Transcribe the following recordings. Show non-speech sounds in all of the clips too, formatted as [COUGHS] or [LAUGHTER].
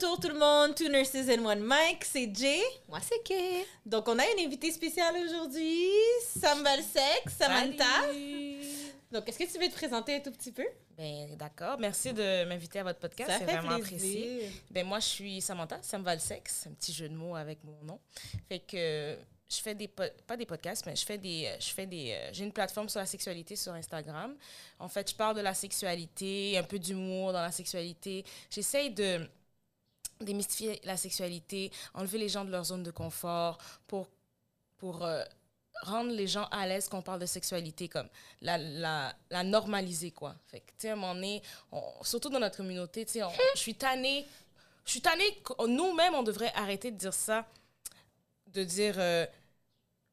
retour tout le monde, Two Nurses and One Mic, c'est Jay. Moi, c'est Kay. Donc, on a une invitée spéciale aujourd'hui, Sam Valsec, Samantha. Salut. Donc, est-ce que tu veux te présenter un tout petit peu? Ben, d'accord. Merci de m'inviter à votre podcast. C'est vraiment apprécié. Ben, moi, je suis Samantha, Sam Valsex, un petit jeu de mots avec mon nom. Fait que je fais des pas des podcasts mais je fais des je fais des euh, j'ai une plateforme sur la sexualité sur Instagram. En fait, je parle de la sexualité, un peu d'humour dans la sexualité. J'essaye de démystifier la sexualité, enlever les gens de leur zone de confort pour pour euh, rendre les gens à l'aise quand on parle de sexualité, comme la, la, la normaliser, quoi. Fait que, tu sais, à un moment donné, surtout dans notre communauté, tu sais, je suis tannée, je suis tannée, nous-mêmes, on devrait arrêter de dire ça, de dire, euh,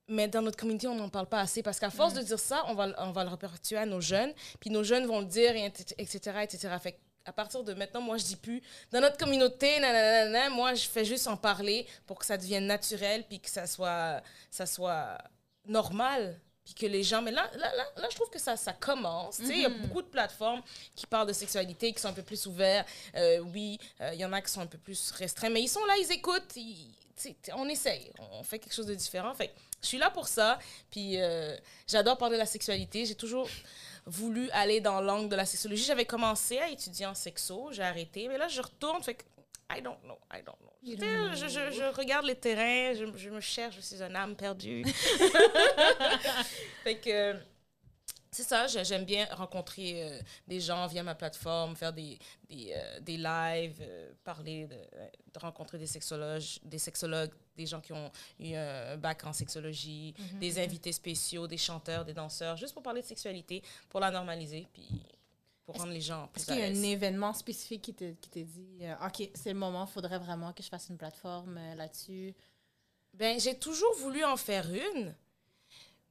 mais dans notre communauté, on n'en parle pas assez, parce qu'à force de dire ça, on va, on va le réperpétuer à nos jeunes, puis nos jeunes vont le dire, etc., etc. Fait à partir de maintenant, moi, je dis plus. Dans notre communauté, nanana, moi, je fais juste en parler pour que ça devienne naturel, puis que ça soit, ça soit normal puis que les gens mais là là, là, là je trouve que ça ça commence. Tu sais il y a mhm. beaucoup de plateformes qui parlent de sexualité qui sont un peu plus ouverts euh, oui euh, il y en a qui sont un peu plus restreints mais ils sont là ils écoutent on essaye on fait quelque chose de différent. Fait je suis là pour ça puis euh, j'adore parler de la sexualité. J'ai toujours voulu aller dans l'angle de la sexologie j'avais commencé à étudier en sexo j'ai arrêté mais là je retourne fait que I don't know, I don't know. Je, je, je, regarde les terrains, je, me cherche, je suis une âme perdue. [LAUGHS] fait que c'est ça, j'aime bien rencontrer euh, des gens via ma plateforme, faire des, des, euh, des lives, euh, parler, de, de, rencontrer des sexologues, des sexologues, des gens qui ont eu un bac en sexologie, mm-hmm, des invités spéciaux, des chanteurs, des danseurs, juste pour parler de sexualité, pour la normaliser. Puis pour rendre les gens plus Est-ce qu'il y a un événement spécifique qui t'a qui dit OK, c'est le moment, il faudrait vraiment que je fasse une plateforme là-dessus? Ben, j'ai toujours voulu en faire une.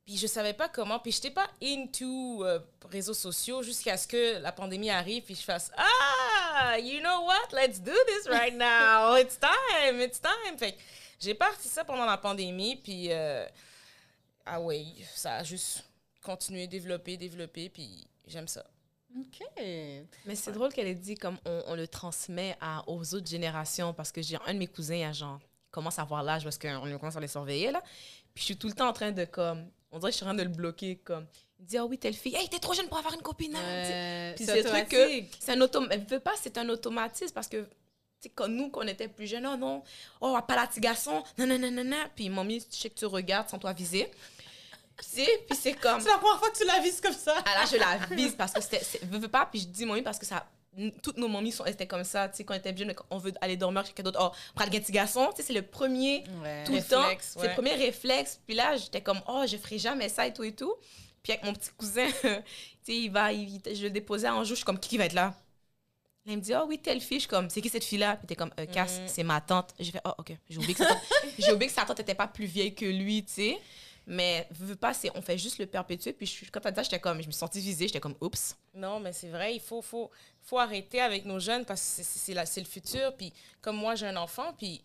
Puis je savais pas comment, puis j'étais pas into euh, réseaux sociaux jusqu'à ce que la pandémie arrive puis je fasse ah, you know what? Let's do this right [LAUGHS] now. It's time, it's time. Fait j'ai parti ça pendant la pandémie puis ah oui, ça a juste continué développer, développer puis j'aime ça. OK. Mais c'est drôle qu'elle ait dit comme on, le transmet à, aux autres générations parce que j'ai un de mes cousins, à genre, commence à avoir l'âge parce qu'on commence à les surveiller, là. Puis je suis tout le temps en train de, comme, on dirait que je suis en train de le bloquer, comme, il dit, ah oui, telle fille, hey, t'es trop jeune pour avoir une copine. Hein, puis c'est truc que, c'est un automatisme. Elle veut pas, c'est un automatisme parce que, tu sais, nous, quand on était plus jeunes, oh non, oh, pas la garçon, non, non, non, non, non. Puis, mamie, je sais que tu regardes sans toi viser. Puis c'est comme. C'est la première fois que tu la vises comme ça. Ah là, je la vise parce que c'était. Je veux pas, puis je dis mamie parce que ça. Toutes nos mamies sont, étaient comme ça, tu sais, quand on était jeunes, on veut aller dormir chez quelqu'un d'autre. Oh, prends le petit garçon, tu sais, c'est le premier tout le temps. C'est le premier réflexe. Puis là, j'étais comme, oh, je ferai jamais ça et tout et tout. Puis avec mon petit cousin, [LAUGHS] tu sais, il va, il, je le déposais en joue, je suis comme, qui, qui va être là? Là, il me dit, oh oui, telle fille. Je suis comme, c'est qui cette fille-là? Puis t'es comme, euh, Cass, mm. c'est ma tante. J'ai fait, oh, ok. J'ai oublié que sa tante, [LAUGHS] j'ai oublié que sa tante n'était pas plus vieille que lui, tu sais. Mais veux pas, on fait juste le perpétuer. Puis je, quand tu as dit ça, j'étais comme, je me suis sentie visée, j'étais comme, oups. Non, mais c'est vrai, il faut, faut, faut arrêter avec nos jeunes parce que c'est le futur. Puis comme moi, j'ai un enfant, puis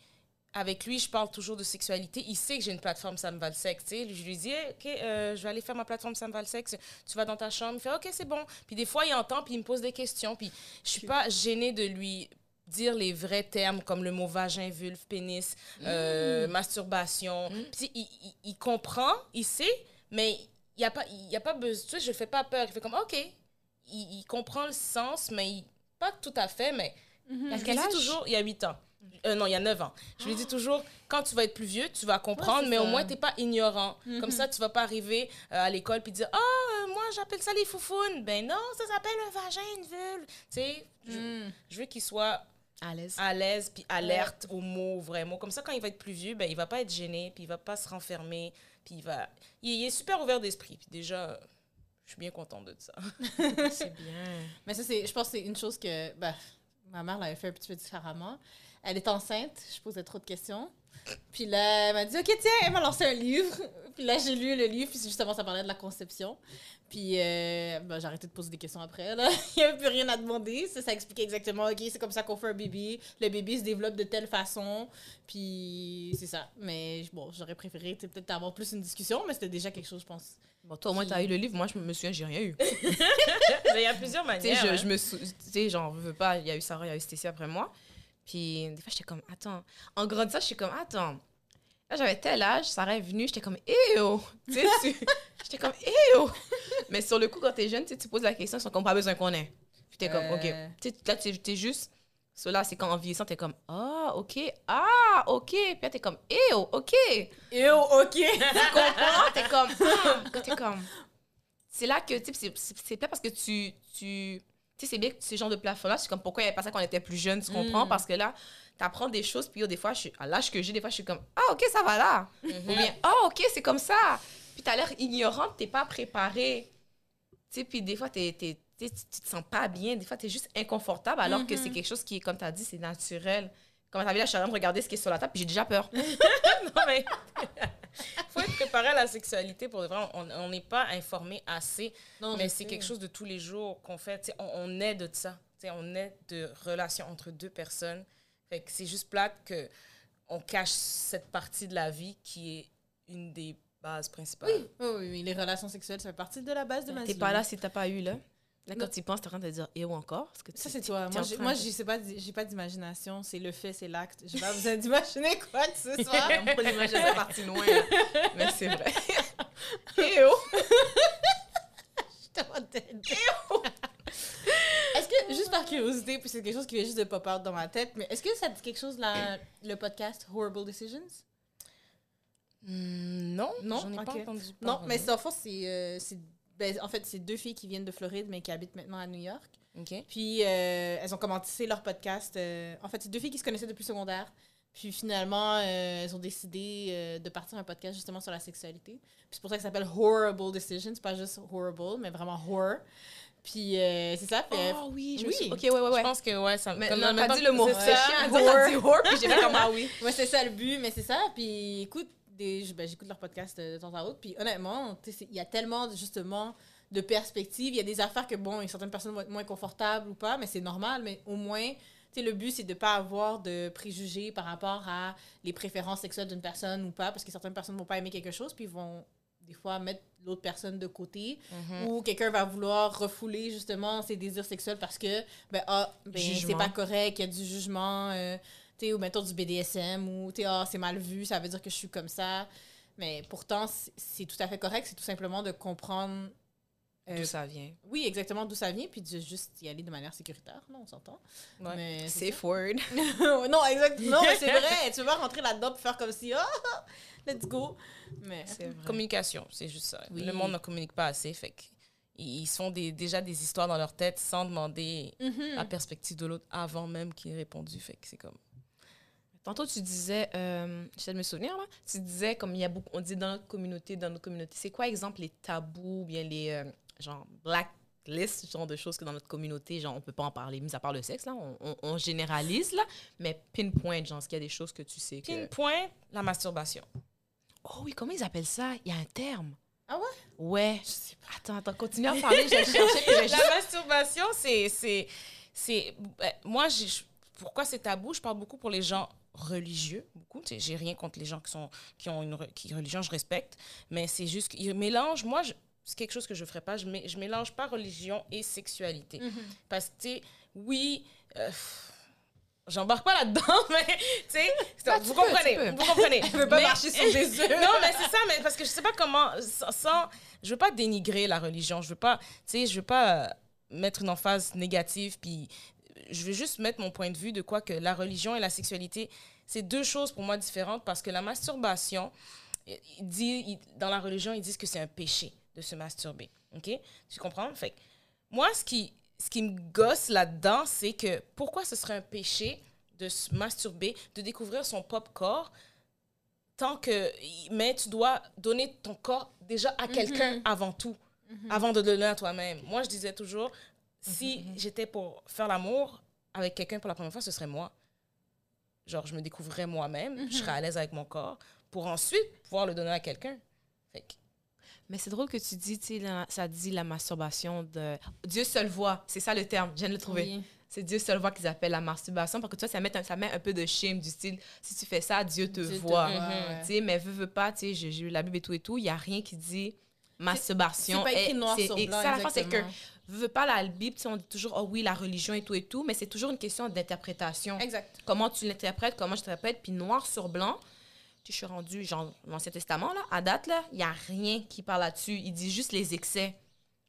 avec lui, je parle toujours de sexualité. Il sait que j'ai une plateforme Sam Valsex. Je lui dis, OK, euh, je vais aller faire ma plateforme Sam Valsex. Tu vas dans ta chambre. Il fait, OK, c'est bon. Puis des fois, il entend, puis il me pose des questions. Puis je suis pas gênée de lui dire les vrais termes comme le mot vagin, vulve, pénis, euh, mm. masturbation. Mm. il, il, comprend, il sait, mais il n'y a pas, il y a pas besoin. Tu sais, je ne fais pas peur. Il fait comme, OK. Il, il comprend le sens, mais pas tout à fait, mais. Mm -hmm. toujours, il y a 8 ans. Euh, non, il y a 9 ans. Je lui dis toujours, quand tu vas être plus vieux, tu vas comprendre, mais au moins, tu n'es pas ignorant. Comme ça, tu vas pas arriver euh, à l'école puis dire, oh, moi, j'appelle ça les foufounes. Ben non, ça s'appelle un vagin, une vulve. Tu sais, je, mm. je, veux qu'il soit à l'aise. À l'aise, puis alerte aux mots, vrais mots. Comme ça, quand il va être plus vieux, ben, il va pas être gêné, puis il va pas se renfermer, puis il va... Il, est super ouvert d'esprit. Puis déjà, je suis bien contente de ça. [LAUGHS] c'est bien. Mais ça, c'est, je pense que c'est une chose que ben, ma mère l'avait fait un petit peu différemment. Elle est enceinte, je posais trop de questions. Puis là, elle m'a dit, OK, tiens, elle m'a lancé un livre. [LAUGHS] Puis là, j'ai lu le livre, puis justement, ça parlait de la conception. Puis euh, ben, j'ai arrêté de poser des questions après. Là. [LAUGHS] Il n'y avait plus rien à demander. Ça, ça expliquait exactement, OK, c'est comme ça qu'on fait un bébé. Le bébé se développe de telle façon. Puis c'est ça. Mais bon, j'aurais préféré peut-être avoir plus une discussion, mais c'était déjà quelque chose, je pense. Bon, toi, au moins, tu as eu le livre. Moi, je me souviens, j'ai rien eu. [LAUGHS] il y a plusieurs manières. Tu sais, je, hein. me genre, veux pas, il y a eu Sarah, il y a eu Stécie après moi. Puis des fois, j'étais comme, attends. En grandissant, je suis comme, attends. Là, j'avais tel âge, ça est venu, j'étais comme, éo. Tu sais, [LAUGHS] j'étais comme, éo. Mais sur le coup, quand t'es jeune, tu poses la question, ils sont comme, pas besoin qu'on ait. Puis t'es comme, ok. Tu là, t'es juste. Cela, c'est quand en vieillissant, t'es comme, ah, ok, ah, ok. Puis là, t'es comme, éo, ok. Éo, ok. tu comprends? T'es comme, [LAUGHS] ah, t'es comme. C'est là que, tu sais, c'est pas parce que tu tu sais, c'est bien que ce genre de plafond-là, c'est comme pourquoi il n'y avait pas ça quand on était plus jeune, tu comprends? Mm. Parce que là, tu apprends des choses, puis des fois, je suis, à l'âge que j'ai, des fois, je suis comme, ah, ok, ça va là. Mm-hmm. Ou bien, ah, ok, c'est comme ça. Puis tu as l'air ignorante, tu pas préparé. Tu sais, puis des fois, t'es, t'es, tu te sens pas bien, des fois, tu es juste inconfortable, alors que c'est mm-hmm. quelque chose qui, comme tu as dit, c'est naturel. Comme tu as vu, là, je suis en train de regarder ce qui est sur la table, puis j'ai déjà peur. [LAUGHS] non, mais [LAUGHS] faut être préparé à la sexualité pour de vrai. On n'est pas informé assez, non, mais c'est quelque chose de tous les jours qu'on fait. On, on, est de ça. on est de relations entre deux personnes. Fait que c'est juste plate que on cache cette partie de la vie qui est une des bases principales. Oui, oui, oui, les relations sexuelles, ça fait partie de la base de ma vie. T'es pas là si t'as pas eu, là. Là, quand tu penses, t'es en train de dire et ou encore. que ça, c'est toi. Moi, moi je sais pas, j'ai pas d'imagination. C'est le fait, c'est l'acte. J'ai pas besoin [LAUGHS] d'imaginer quoi que ce soit. [LAUGHS] Pour l'imaginer, c'est parti loin. Mais c'est vrai. [LAUGHS] et oh! Je Est-ce que, juste par curiosité, puis c'est quelque chose qui vient juste de pop out dans ma tête, mais est-ce que ça dit quelque chose, là, le podcast Horrible Decisions? Hmm, non, non, j'en ai pas entendu Non, mais c'est en fait, c'est ben, en fait, c'est deux filles qui viennent de Floride, mais qui habitent maintenant à New York. Puis, euh, elles ont commencé leur podcast. Euh, en fait, c'est deux filles qui se connaissaient depuis le secondaire. Puis finalement, euh, elles ont décidé de partir un podcast justement sur la sexualité. Puis c'est pour ça que ça s'appelle Horrible Decisions. pas juste horrible, mais vraiment horror. Puis c'est ça. oh oui, je oui. Ok, ouais, ouais, ouais. Je pense que ouais, ça. Mais on n'a pas dit le mot. C'est chiant. [LAUGHS] On dit horror. Puis j'ai fait comme ah oui. Ouais, c'est ça le but, mais c'est ça. Puis écoute, ben, j'écoute leur podcast de temps à autre. Puis honnêtement, il y a tellement justement de perspectives. Il y a des affaires que, bon, certaines personnes vont être moins confortables ou pas, mais c'est normal. Mais au moins, le but, c'est de ne pas avoir de préjugés par rapport à les préférences sexuelles d'une personne ou pas, parce que certaines personnes ne vont pas aimer quelque chose, puis vont des fois mettre l'autre personne de côté mm-hmm. ou quelqu'un va vouloir refouler justement ses désirs sexuels parce que ben ah ben c'est pas correct il y a du jugement euh, ou mettons du BDSM, ou ah, c'est mal vu, ça veut dire que je suis comme ça. Mais pourtant, c'est tout à fait correct, c'est tout simplement de comprendre. Euh, d'où ça vient. Oui, exactement d'où ça vient, puis de juste y aller de manière sécuritaire, non, on s'entend. Ouais. Safe word. non, exactement, mais c'est [LAUGHS] [LAUGHS] vrai. tu vas rentrer là-dedans pour faire comme si, ah, let's go. Mais Communication, c'est juste ça. Le monde ne communique pas assez, fait ils font des, déjà des histoires dans leur tête sans demander mm-hmm. la perspective de l'autre avant même qu'il ait répondu. Fait que c'est comme. Tantôt, tu disais, euh, j'essaie de me souvenir, là, tu disais, comme il y a beaucoup, on dit dans notre communauté, dans notre communauté, c'est quoi, exemple, les tabous, bien les, euh, genre, blacklist, ce genre de choses que dans notre communauté, genre, on peut pas en parler, mis à part le sexe, là, on, on, généralise, là, mais pinpoint, genre, est-ce qu'il y a des choses que tu sais que... Pinpoint, la masturbation. Oh oui, comment ils appellent ça? Il y a un terme. Ah ouais? Ouais. Je sais pas. Attends, attends, continue à parler, je vais chercher. La masturbation, c'est... c'est ben, moi, pourquoi c'est tabou? Je parle beaucoup pour les gens religieux beaucoup j'ai rien contre les gens qui sont qui ont une qui religion je respecte mais c'est juste qu'ils mélangent moi c'est quelque chose que je ferais pas je je mélange pas religion et sexualité mm-hmm. parce que oui euh, J'embarque pas là-dedans, [LAUGHS] mais tu sais, bah, vous, comprenez, vous comprenez. Je veux pas marcher sur des [LAUGHS] œufs. non, mais c'est ça, mais parce que je sais pas comment, sans, je veux pas dénigrer la religion, je veux pas, tu sais, je veux pas euh, mettre une emphase négative puis je vais juste mettre mon point de vue de quoi que la religion et la sexualité, c'est deux choses pour moi différentes parce que la masturbation, il dit, dans la religion, ils disent que c'est un péché de se masturber. OK? Tu comprends? Fait moi, ce qui, ce qui me gosse là-dedans, c'est que pourquoi ce serait un péché de se masturber, de découvrir son propre corps, tant que. Mais tu dois donner ton corps déjà à quelqu'un mm-hmm. avant tout, mm-hmm. avant de le donner à toi-même. Moi, je disais toujours, si mhm, mhm. j'étais pour faire l'amour avec quelqu'un pour la première fois, ce serait moi. Genre, je me découvrirais moi-même, je serais mhm. à l'aise avec mon corps, pour ensuite pouvoir le donner à quelqu'un. Mais c'est drôle que tu dis, tu sais, ça dit la masturbation de... Dieu seul voit, c'est ça le terme, je viens de le trouver. C'est Dieu seul voit qu'ils appellent la masturbation, parce que toi, ça met un, ça met un peu de shame du style, si tu fais ça, Dieu te voit. Tu sais, mais veux, veux pas, tu sais, j'ai lu la Bible et tout et tout, il n'y a rien qui dit masturbation. C'est pas écrit noir sur blanc, ça, la c'est que veux pas la Bible, on dit toujours oh oui la religion et tout et tout, mais c'est toujours une question d'interprétation. Exact. Comment tu l'interprètes, comment je t'interprète, puis noir sur blanc. Je suis rendu genre l'Ancien Testament là, à date là, il y a rien qui parle là-dessus. Il dit juste les excès,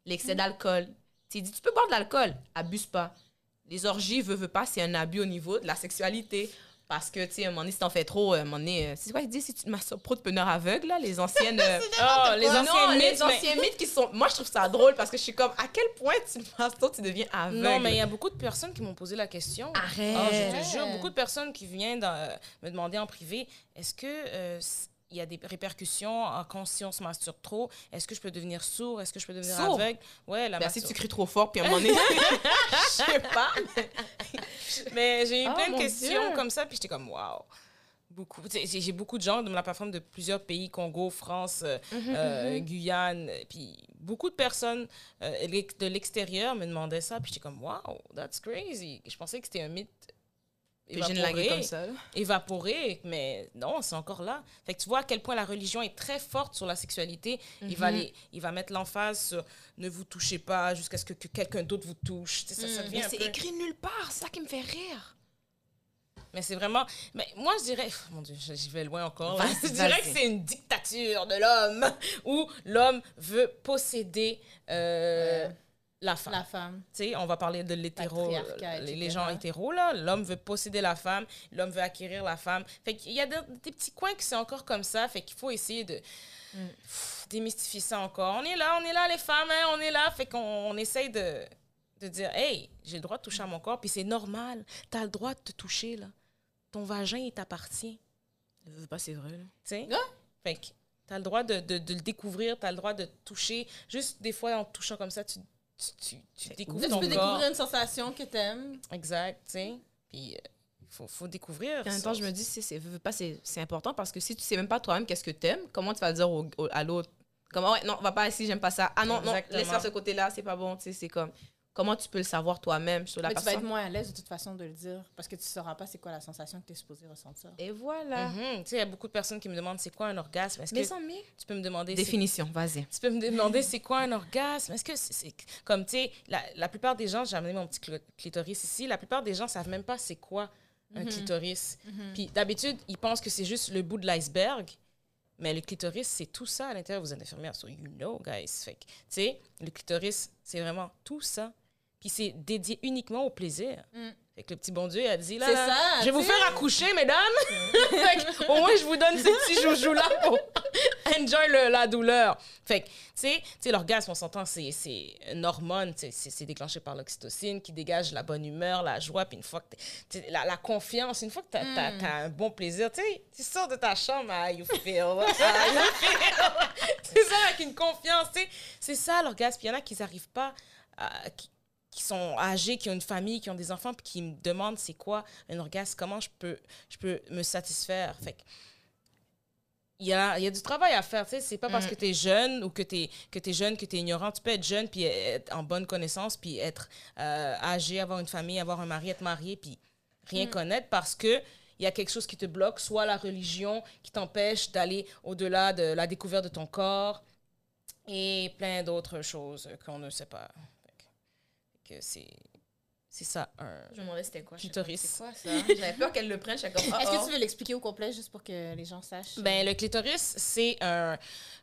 l'excès mm. d'alcool. Il dit tu peux boire de l'alcool, abuse pas. Les orgies, veux, veux pas, c'est un abus au niveau de la sexualité. Parce que, tu sais, à un moment donné, si t'en fais trop, à un moment donné, euh, c'est quoi, ils disent si tu te masturbes trop de preneurs aveugles, là, les anciennes. [LAUGHS] Euh, oh, les anciens mythes. Les anciens mythes qui sont. Moi, je trouve ça drôle parce que je suis comme, à quel point tu masturbes, tu deviens aveugle? Non, mais il y a beaucoup de personnes qui m'ont posé la question. Arrête! Oh, je te jure, beaucoup de personnes qui viennent me demander en privé, est-ce que euh, il y a des répercussions quand si on se masturbe trop. Est-ce que je peux devenir sourd? Est-ce que je peux devenir aveugle? Ouais, la ben, Si tu cries trop fort, puis à un moment donné, [LAUGHS] je sais pas. Mais j'ai eu oh, plein de questions comme ça, puis j'étais comme, waouh! Beaucoup. J'ai beaucoup de gens de la plateforme de plusieurs pays, Congo, France, euh, mhm, euh, mhm. Guyane, puis beaucoup de personnes euh, de l'extérieur me demandaient ça, puis j'étais comme, wow, that's crazy. Je pensais que c'était un mythe évaporé, comme ça. évaporé, mais non, c'est encore là. Fait que tu vois à quel point la religion est très forte sur la sexualité. il, va mhm. il va mettre l'emphase sur ne vous touchez pas jusqu'à ce que, quelqu'un d'autre vous touche. Ça, ça mhm. c'est écrit nulle part, ça qui me fait rire. Mais c'est vraiment. Mais moi, je dirais. Mon Dieu, j'y vais loin encore. [LAUGHS] Je dirais que c'est une dictature de l'homme [LAUGHS] où l'homme veut posséder. Euh, la femme. La femme. Tu sais, on va parler de l'hétéro, les, gens hétéros, là. L'homme veut posséder la femme, l'homme veut acquérir la femme. Fait qu'il y a des, petits coins qui sont encore comme ça, fait qu'il faut essayer de mm. démystifier ça encore. On est là, on est là, les femmes, hein, on est là. Fait qu'on on essaye de, de dire, hey, j'ai le droit de toucher à mon corps, puis c'est normal. Tu as le droit de te toucher, là. Ton vagin, il t'appartient. pas, c'est vrai, Tu sais? Fait que tu as le droit de, de, de le découvrir, tu as le droit de toucher. Juste des fois, en touchant comme ça, tu tu, tu, découvres tu peux découvrir une sensation que tu aimes. Exact, tu sais. Puis il euh, faut, faut, découvrir. en même temps, je me dis, c'est, pas, c'est, important parce que si tu sais même pas toi-même qu'est-ce que tu aimes, comment tu vas dire à l'autre? Comment, ouais, non, va pas ici, j'aime pas ça. Ah non, non, laisse faire ce côté-là, c'est pas bon, tu sais, c'est comme comment tu peux le savoir toi-même sur la Mais Tu vas être moins à l'aise de toute façon de le dire parce que tu ne sauras pas c'est quoi la sensation que tu es supposé ressentir. Et voilà. Mhm. Tu sais, il y a beaucoup de personnes qui me demandent c'est quoi un orgasme? Est-ce que tu peux me demander. Définition, vas-y. Tu peux me demander c'est quoi un orgasme? Est-ce que c'est. Comme, tu sais, la, la, plupart des gens, j'ai amené mon petit clitoris ici, la plupart des gens ne savent même pas c'est quoi un mhm. clitoris. Mhm. Puis d'habitude, ils pensent que c'est juste le bout de l'iceberg. Mais le clitoris, c'est tout ça à l'intérieur. Vous êtes infirmière, so you know, guys. Fait tu sais, le clitoris, c'est vraiment tout ça puis c'est dédié uniquement au plaisir. Mm. Fait que le petit bon Dieu a dit là, je vais vous faire accoucher, mesdames. [LAUGHS] au moins, je vous donne ces petits [LAUGHS] joujoux-là pour [LAUGHS] enjoy la douleur. Fait que, tu sais, l'orgasme, on s'entend, c'est une hormone, c'est déclenché par l'oxytocine qui dégage la bonne humeur, la joie, puis une fois que la, la, confiance, une fois que tu as, mm. un bon plaisir, tu sais, tu sors de ta chambre, ah, you feel, ah, c'est ça, avec une confiance, tu sais. C'est ça l'orgasme. Il y en a qui n'arrivent pas à, qui sont âgés, qui ont une famille, qui ont des enfants, puis qui me demandent c'est quoi un orgasme, comment je peux, je peux me satisfaire. Fait il y a, il y a du travail à faire, tu sais, c'est pas parce mm. que tu es jeune ou que tu es, que es jeune, que tu es ignorant. Tu peux être jeune, puis être en bonne connaissance, puis être euh, âgé, avoir une famille, avoir un mari, être marié, puis rien mm. connaître parce que il y a quelque chose qui te bloque, soit la religion qui t'empêche d'aller au-delà de la découverte de ton corps et plein d'autres choses qu'on ne sait pas que c'est c'est ça, un Je me demandais c'était quoi. Clitoris. C'est quoi ça? J'avais peur qu'elle le prenne. Est-ce que ah, tu veux l'expliquer au complet juste pour que les gens sachent? Ben, le clitoris, c'est un,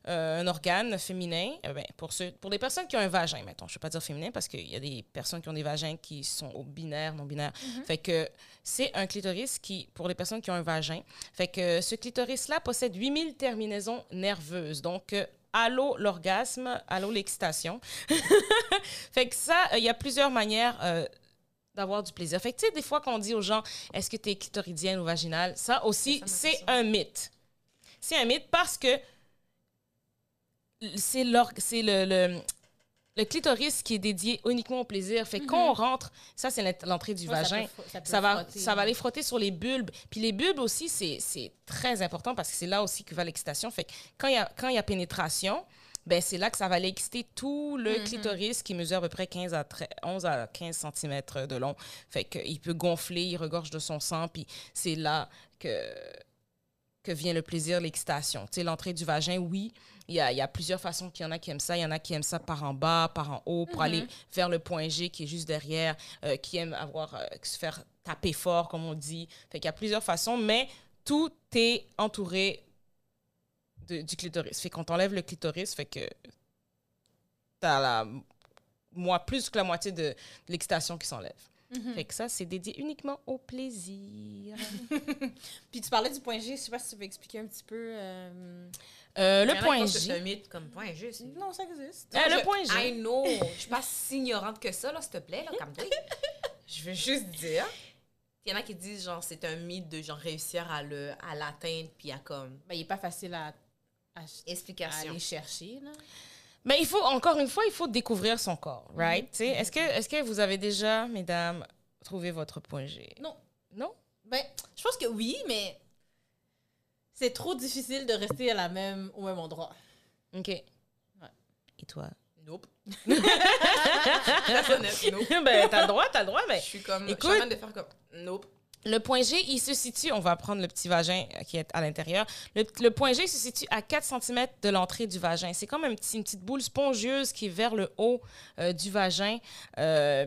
euh, un, organe féminin. Euh, ben, pour, ceux, pour des personnes qui ont un vagin, mettons. Je ne vais pas dire féminin parce qu'il y a des personnes qui ont des vagins qui sont au binaire, non binaire. Mm-hmm. Fait que c'est un clitoris qui, pour les personnes qui ont un vagin, fait que ce clitoris-là possède 8000 terminaisons nerveuses. Donc, euh, allô l'orgasme, allô l'excitation. [LAUGHS] fait que ça, il y a plusieurs manières euh, d'avoir du plaisir. Fait que tu sais, des fois qu'on dit aux gens, est-ce que tu es clitoridienne ou vaginale, ça aussi, c'est un mythe. C'est un mythe parce que c'est le, le, le clitoris qui est dédié uniquement au plaisir. Fait quand on mhm. rentre, ça c'est l'entrée du vagin, ça, va, ça va aller frotter sur les bulbes. Puis les bulbes aussi, c'est très important parce que c'est là aussi que va l'excitation. Fait quand il y a, quand il y a pénétration, ben c'est là que ça va aller exciter tout le mhm. clitoris qui mesure à peu près 15 à 11 à 15 cm de long. Fait qu'il peut gonfler, il regorge de son sang, puis c'est là que que vient le plaisir, l'excitation. Tu sais, l'entrée du vagin, oui, il y a, y a, plusieurs façons qu'il y en a qui aiment ça. Il y en a qui aiment ça par en bas, par en haut, pour aller mhm. vers le point G qui est juste derrière, euh, qui aiment avoir, euh, se faire taper fort, comme on dit. Fait qu'il y a plusieurs façons, mais tout est entouré de, du clitoris. Fait qu'on t'enlève le clitoris, fait que t'as la, moi, plus que la moitié de, de l'excitation qui s'enlève. Mhm. Fait que ça, c'est dédié uniquement au plaisir. [LAUGHS] Puis tu parlais du point G, je sais pas si tu veux expliquer un petit peu. Euh... Euh, le point G. C'est un mythe comme point G. Non, ça existe. Euh, le point G. I know. Je suis pas si ignorante que ça, là, s'il te plaît, là, comme [LAUGHS] Je veux juste dire. Il y en a qui disent, genre, c'est un mythe de, genre, réussir à le à l'atteindre, puis à comme. Ben, il est pas facile à, à, Explication. à aller chercher, là. Mais il faut, encore une fois, il faut découvrir son corps, right? Mm Est-ce que, est que vous avez déjà, mesdames, trouvé votre point G? Non. Non? Ben, je pense que oui, mais c'est trop difficile de rester à la même, au même endroit. OK. Ouais. Et toi? Nope. [LAUGHS] nope. ben, t'as le droit, t'as le droit, mais... Je suis comme... Écoute, je suis de faire comme... Nope. Le point G, il se situe, on va prendre le petit vagin qui est à l'intérieur. Le, point G se situe à 4 cm de l'entrée du vagin. C'est comme une petite boule spongieuse qui est vers le haut euh, du vagin. Euh,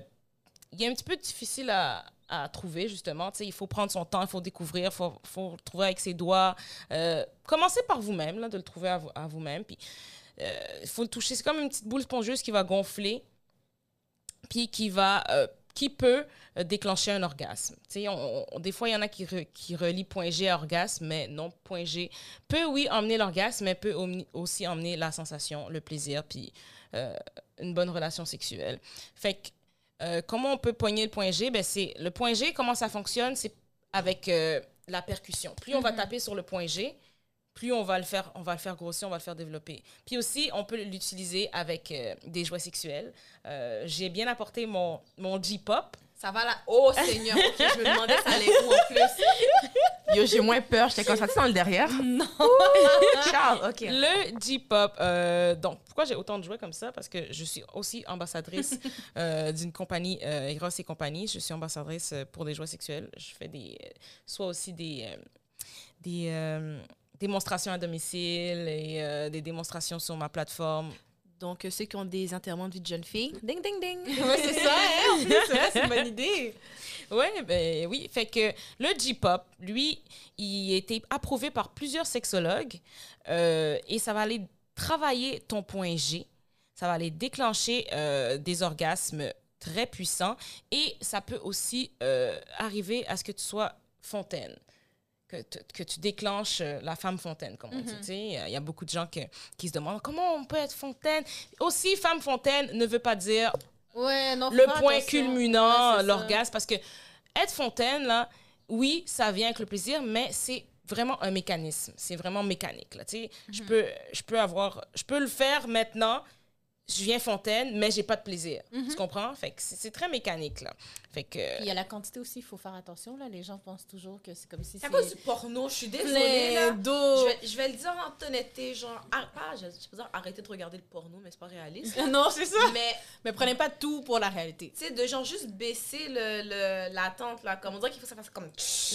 il est un petit peu difficile à, à trouver, justement. il faut prendre son temps, il faut découvrir, il faut, faut, trouver avec ses doigts. Euh, commencez par vous-même, de le trouver à, vous-même. Puis, il faut le toucher. C'est comme une petite boule spongieuse qui va gonfler, puis qui va qui peut euh, déclencher un orgasme. On, des fois, il y en a qui, qui relient point G à orgasme, mais non, point G peut, oui, emmener l'orgasme, mais peut aussi emmener la sensation, le plaisir, puis euh, une bonne relation sexuelle. Fait que, euh, comment on peut poigner le point G? Ben, c'est, le point G, comment ça fonctionne? C'est avec la percussion. Plus on va mm-hmm. taper sur le point G, plus on va le faire, on va le faire grossir, on va le faire développer. Puis aussi, on peut l'utiliser avec euh, des jouets sexuels. Euh, j'ai bien apporté mon, mon G-pop. Ça va là? Oh Seigneur, je me demandais ça allait où en plus. [LAUGHS] Yo, j'ai moins peur. J'étais comme ça, dans le derrière. Non. Charles, ok. Le G-pop. Euh, donc, pourquoi j'ai autant de jouets comme ça? Parce que je suis aussi ambassadrice [LAUGHS] d'une compagnie, Eros et compagnie. Je suis ambassadrice pour des jouets sexuels. Je fais des, soit aussi des, des démonstrations à domicile et euh, des démonstrations sur ma plateforme. Donc, euh, ceux qui ont des enterrements de vie de jeune fille, [LAUGHS] ding, ding, ding. ouais, c'est ça, hein? c'est une bonne [LAUGHS] idée. Ouais, ben oui. Fait que le J-pop, lui, il a été approuvé par plusieurs sexologues euh, et ça va aller travailler ton point G. Ça va aller déclencher des orgasmes très puissants et ça peut aussi arriver à ce que tu sois fontaine que, tu déclenches euh, la femme fontaine, comme on dit. Mm-hmm. Il y a beaucoup de gens qui se demandent comment on peut être fontaine? Aussi, femme fontaine ne veut pas dire ouais, non, le point culminant, l'orgasme, parce que être fontaine, là, oui, ça vient avec le plaisir, mais c'est vraiment un mécanisme. C'est vraiment mécanique. Là, je, mm-hmm. peux, je, peux avoir, je peux le faire maintenant je viens fontaine, mais j'ai pas de plaisir. Tu mhm. comprends? Fait que c'est très mécanique, là. Fait que... il y a la quantité aussi, il faut faire attention, là. Les gens pensent toujours que c'est comme si c'est... à cause du porno, je suis désolée, là. Je vais, je vais, le dire en honnêteté, genre... pas, je, je peux dire arrêtez de regarder le porno, mais c'est pas réaliste. [LAUGHS] non, c'est ça! Mais, mais prenez pas tout pour la réalité. Tu sais, de genre juste baisser l'attente, le, là. Comme on dirait qu'il faut que ça fasse comme...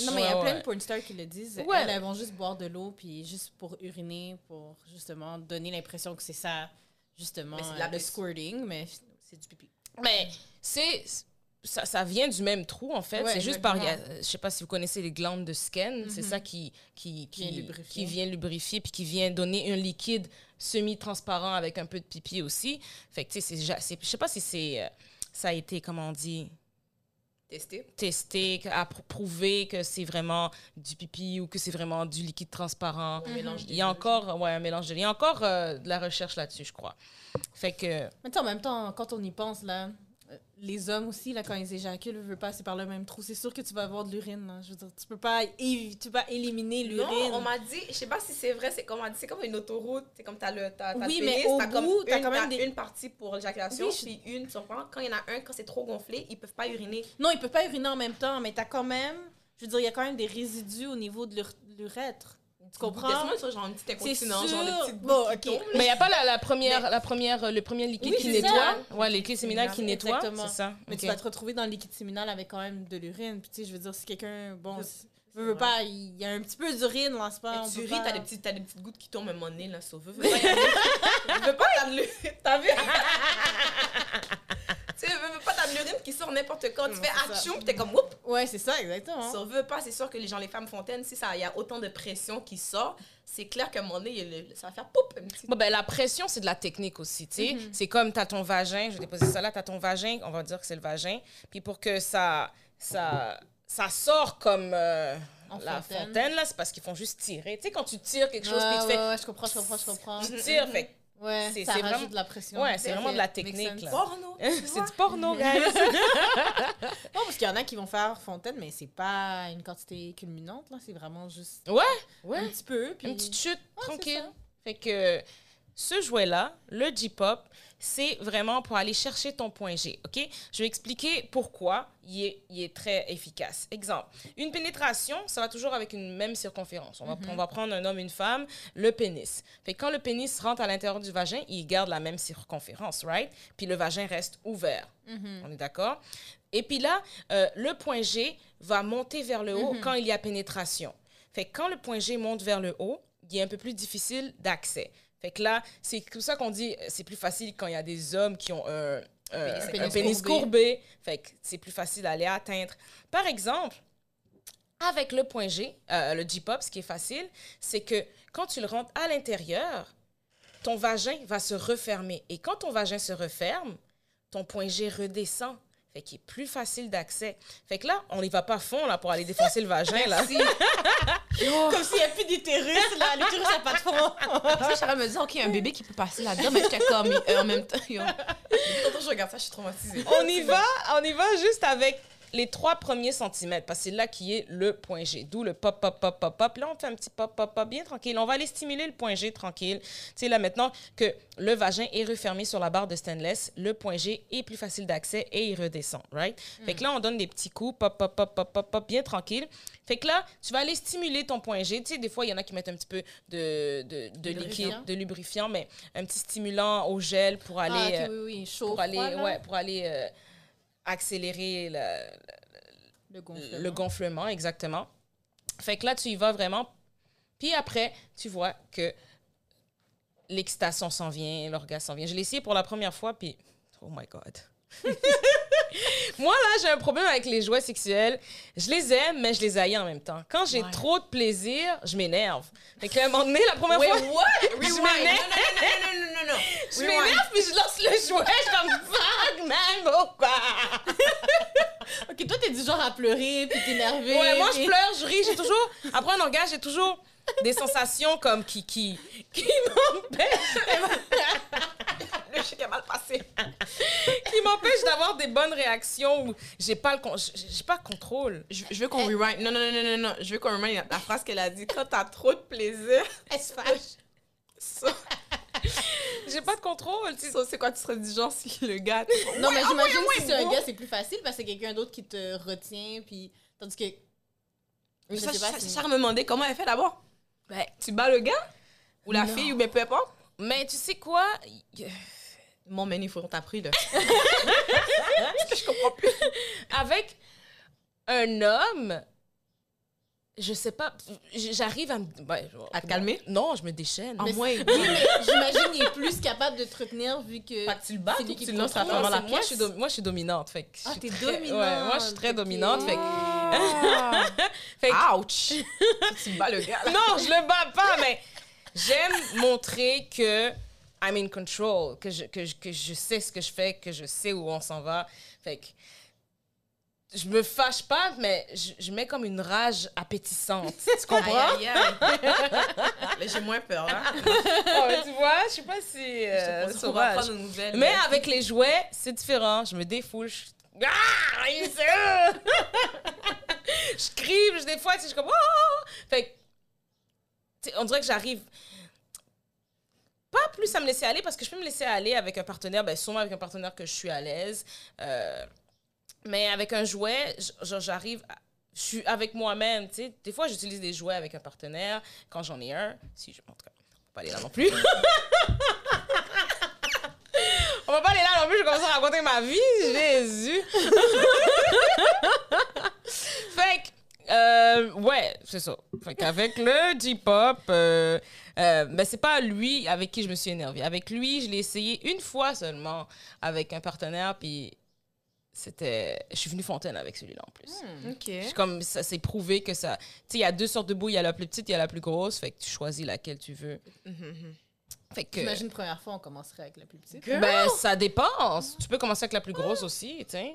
Non, mais il y a plein de porn stars qui le disent. Elles, elles vont juste boire de l'eau, puis juste pour uriner, pour justement donner l'impression que c'est ça justement la, le squirting, mais c'est du pipi. Mais c'est ça, ça, vient du même trou, en fait. c'est juste par. Je sais pas si vous connaissez les glandes de Skene. C'est mhm. ça qui, qui, qui, vient qui, vient lubrifier puis qui vient donner un liquide semi-transparent avec un peu de pipi aussi. Fait que, tu sais, je sais pas si c'est. Euh, ça a été, comment on dit Testé. Testé, à prouver que c'est vraiment du pipi ou que c'est vraiment du liquide transparent. Un mélange Il y a encore, ouais, un mélange de Il y a encore euh, de la recherche là-dessus, je crois. Fait que. Mais en même temps, quand on y pense, là, les hommes aussi, là, quand ils éjaculent, ne veulent passer par le même trou. C'est sûr que tu vas avoir de l'urine. Je veux dire, tu peux pas, tu peux pas éliminer l'urine. Non, on m'a dit, je sais pas si c'est vrai, c'est comme, c'est comme une autoroute. C'est comme as le, as, oui, mais au as bout, as quand même une partie pour l'éjaculation, puis une, tu Quand il y en a un, quand c'est trop gonflé, ils peuvent pas uriner. Non, ils peuvent pas uriner en même temps, mais tu as quand même, je veux dire, il y a quand même des résidus au niveau de l'urètre. Tu comprends? C'est genre un petit incontinent, genre des petites bon, okay. Mais il n'y a pas la, la première, la première, le premier liquide qui nettoie? Ouais, les liquide séminal qui nettoie. C'est ça. Mais tu vas te retrouver dans le liquide séminal avec quand même de l'urine. Puis tu sais, je veux dire, si quelqu'un, bon, veux pas, il y a un petit peu d'urine, là, c'est pas. tu ris, t'as des, petites, des petites gouttes qui tombent à moment donné, là, sauf. Veux pas [LAUGHS] veux pas T'as [LAUGHS] vu? Tu veux pas t'as de l'urine qui sort n'importe quand. Tu fais action, puis t'es comme, whoop! Ouais, c'est ça, exactement. Ça veut pas, c'est sûr que les gens, les femmes fontaines, si il y a autant de pression qui sort, c'est clair qu'à un moment donné, ça va faire poup! Bon, ben, la pression, c'est de la technique aussi, tu sais. Mm-hmm. C'est comme, t'as ton vagin, je vais déposer ça là, t'as ton vagin, on va dire que c'est le vagin. Puis pour que ça, ça, ça sort comme. Euh, la fontaine, là, c'est parce qu'ils font juste tirer. Tu sais, quand tu tires quelque chose, puis tu fais. Ouais, je comprends, je comprends, je comprends. Tu tires, fait Ouais, c'est vraiment de la pression. Ouais, c'est vraiment de la technique. Là. Porno. [LAUGHS] c'est du porno, guys. [LAUGHS] non, parce qu'il y en a qui vont faire fontaine, mais c'est pas une quantité culminante, là. C'est vraiment juste. Ouais, ouais. Un petit peu. Puis... Une petite chute, tranquille. Fait que ce jouet-là, le J-pop, c'est vraiment pour aller chercher ton point G, OK? Je vais expliquer pourquoi il est, il est très efficace. Exemple, une pénétration, ça va toujours avec une même circonférence. On va, mhm. on va prendre un homme, une femme, le pénis. Fait quand le pénis rentre à l'intérieur du vagin, il garde la même circonférence, right? Puis le vagin reste ouvert. Mhm. On est d'accord? Et puis là, euh, le point G va monter vers le haut mhm. quand il y a pénétration. Fait quand le point G monte vers le haut, il est un peu plus difficile d'accès. Fait que là, c'est tout ça qu'on dit, c'est plus facile quand il y a des hommes qui ont un, pénis, courbé. Fait que c'est plus facile d'aller atteindre. Par exemple, avec le point G, euh, le G-pop, ce qui est facile, c'est que quand tu le rentres à l'intérieur, ton vagin va se refermer. Et quand ton vagin se referme, ton point G redescend fait qu'il est plus facile d'accès. Fait que là, on n'y va pas à fond là, pour aller défoncer le vagin. là. [LAUGHS] Comme s'il n'y a plus d'utérus, là. L'utérus n'a pas de fond. Charles me dit, OK, il y a un bébé qui peut passer là-dedans, mais j'étais comme, euh, en même temps. Quand je regarde ça, je suis traumatisée. On y va, on y va juste avec les trois premiers centimètres, parce que c'est là qui est le point G. D'où le pop, pop, pop, pop, pop. Là, on fait un petit pop, pop, pop, bien tranquille. On va aller stimuler le point G tranquille. Tu sais, là, maintenant que le vagin est refermé sur la barre de stainless, le point G est plus facile d'accès et il redescend, right? Fait que là, on donne des petits coups, pop, pop, pop, pop, pop, pop, bien tranquille. Fait que là, tu vas aller stimuler ton point G. Tu sais, des fois, il y en a qui mettent un petit peu de, de, de liquide, de lubrifiant, mais un petit stimulant au gel pour aller... Ah, oui, oui, chaud, pour, aller ouais, pour aller... Euh, accélérer le, gonflement. exactement. Fait que là, tu y vas vraiment. Puis après, tu vois que l'excitation s'en vient, l'orgasme s'en vient. Je l'ai essayé pour la première fois, puis oh my God. [LAUGHS] [LAUGHS] Moi, là, j'ai un problème avec les jouets sexuels. Je les aime, mais je les haïs en même temps. Quand j'ai trop de plaisir, je m'énerve. Fait qu'à un moment donné, la première Wait, fois. What? [LAUGHS] Je m'énerve. Non, non, non, non, non, non. [LAUGHS] Je m'énerve, puis je lance le jouet. Je suis comme fuck, man, pourquoi? ok, toi, t'es du genre à pleurer, puis t'énerver. Ouais, moi, je pleure, je ris. J'ai toujours. Après un orgasme, j'ai toujours des sensations comme qui, qui, qui m'empêchent. le chèque a mal passé. qui m'empêche bonnes réactions où j'ai pas le j'ai pas le contrôle. Je, veux qu'on rewind. Non, non, non, non, non, Je veux qu'on rewind la, phrase qu'elle a dit. Quand t'as trop de plaisir, [LAUGHS] elle se fâche. [LAUGHS] J'ai pas de contrôle. c'est quoi, tu serais du genre si le gars. Non, mais j'imagine que si c'est un gars, c'est plus facile parce que c'est quelqu'un d'autre qui te retient. Puis... Tandis que. Je ça, sais pas ça, me demandait comment elle fait d'abord. Ben, tu bats le gars Ou la fille, ou bien peu importe Mais tu sais quoi? Mon menu, il faut qu'on t'appris, là. [LAUGHS] je comprends plus. Avec un homme, je sais pas, j'arrive à me. à te calmer? Non, je me déchaîne. En moins, j'imagine qu'il est plus capable de te retenir vu que. Pas que tu le bats ou tu le lances à la pièce? Moi, je suis, moi, je suis dominante. Fait ah, t'es dominante. Ouais, moi, je suis très dominante. Fait fait Ouch! [LAUGHS] tu bats le gars. Non, je le bats pas, mais j'aime montrer que I'm in control, que je, que, que je sais ce que je fais, que je sais où on s'en va. Fait que je me fâche pas, mais je, je, mets comme une rage appétissante. [LAUGHS] Tu comprends? Aïe, aïe, [LAUGHS] mais j'ai moins peur, oh, tu vois, je sais pas si. Euh, sauvage. Nouvelles, mais avec les jouets, c'est différent. Je me défoule. Je... Ah, [LAUGHS] je crie, je, des fois, je suis comme. Oh! Fait on dirait que j'arrive pas plus à me laisser aller parce que je peux me laisser aller avec un partenaire, ben, sûrement avec un partenaire que je suis à l'aise. Euh, mais avec un jouet, j'arrive, je suis avec moi-même, tu sais. Des fois, j'utilise des jouets avec un partenaire quand j'en ai un. Si, je, en tout cas, on va pas aller là non plus. [LAUGHS] on va pas aller là non plus, je commence à raconter ma vie, Jésus. [LAUGHS] euh, ouais, c'est ça. Fait qu'avec le J-pop, euh, euh, ben c'est pas lui avec qui je me suis énervée. Avec lui, je l'ai essayé une fois seulement avec un partenaire, puis c'était je suis venue fontaine avec celui-là en plus. Hmm. ok. Comme ça c'est prouvé que ça tu sais il y a deux sortes de boules il y a la plus petite il y a la plus grosse fait que tu choisis laquelle tu veux. Mm fait que j'imagine première fois on commencerait avec la plus petite. Ben ça dépend. Tu peux commencer avec la plus grosse aussi tu sais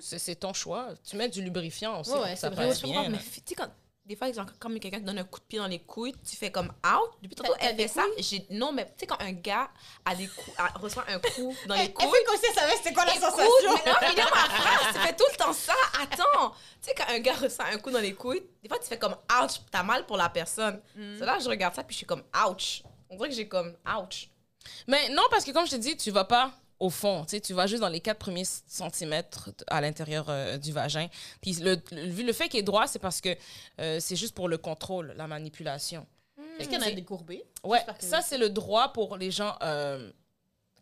c'est ton choix tu mets du lubrifiant aussi ouais, ça passe bien mais tu sais quand des fois, exemple, quand quelqu'un te donne un coup de pied dans les couilles, tu fais comme out. Depuis tantôt, elle fait ça. Non, mais tu sais, quand un gars a des coups, reçoit un coup [LAUGHS] dans les couilles. Elle fait comme si elle savait c'était quoi la sensation? Mais non, mais ma phrase, tu fais tout le temps ça. Attends. Tu sais, quand un gars reçoit un coup dans les couilles, des fois, tu fais comme ouch. T'as mal pour la personne. Mm. C'est là, je regarde ça, puis je suis comme ouch. On dirait que j'ai comme ouch. Mais non, parce que comme je te dis, tu vas pas au fond. Tu, sais, tu vas juste dans les quatre premiers centimètres à l'intérieur euh, du vagin. Puis le, le, le fait qu'il est droit, c'est parce que euh, c'est juste pour le contrôle, la manipulation. Hmm. Est-ce qu'il y en a des courbés? Ouais, ça, c'est le droit pour les gens euh,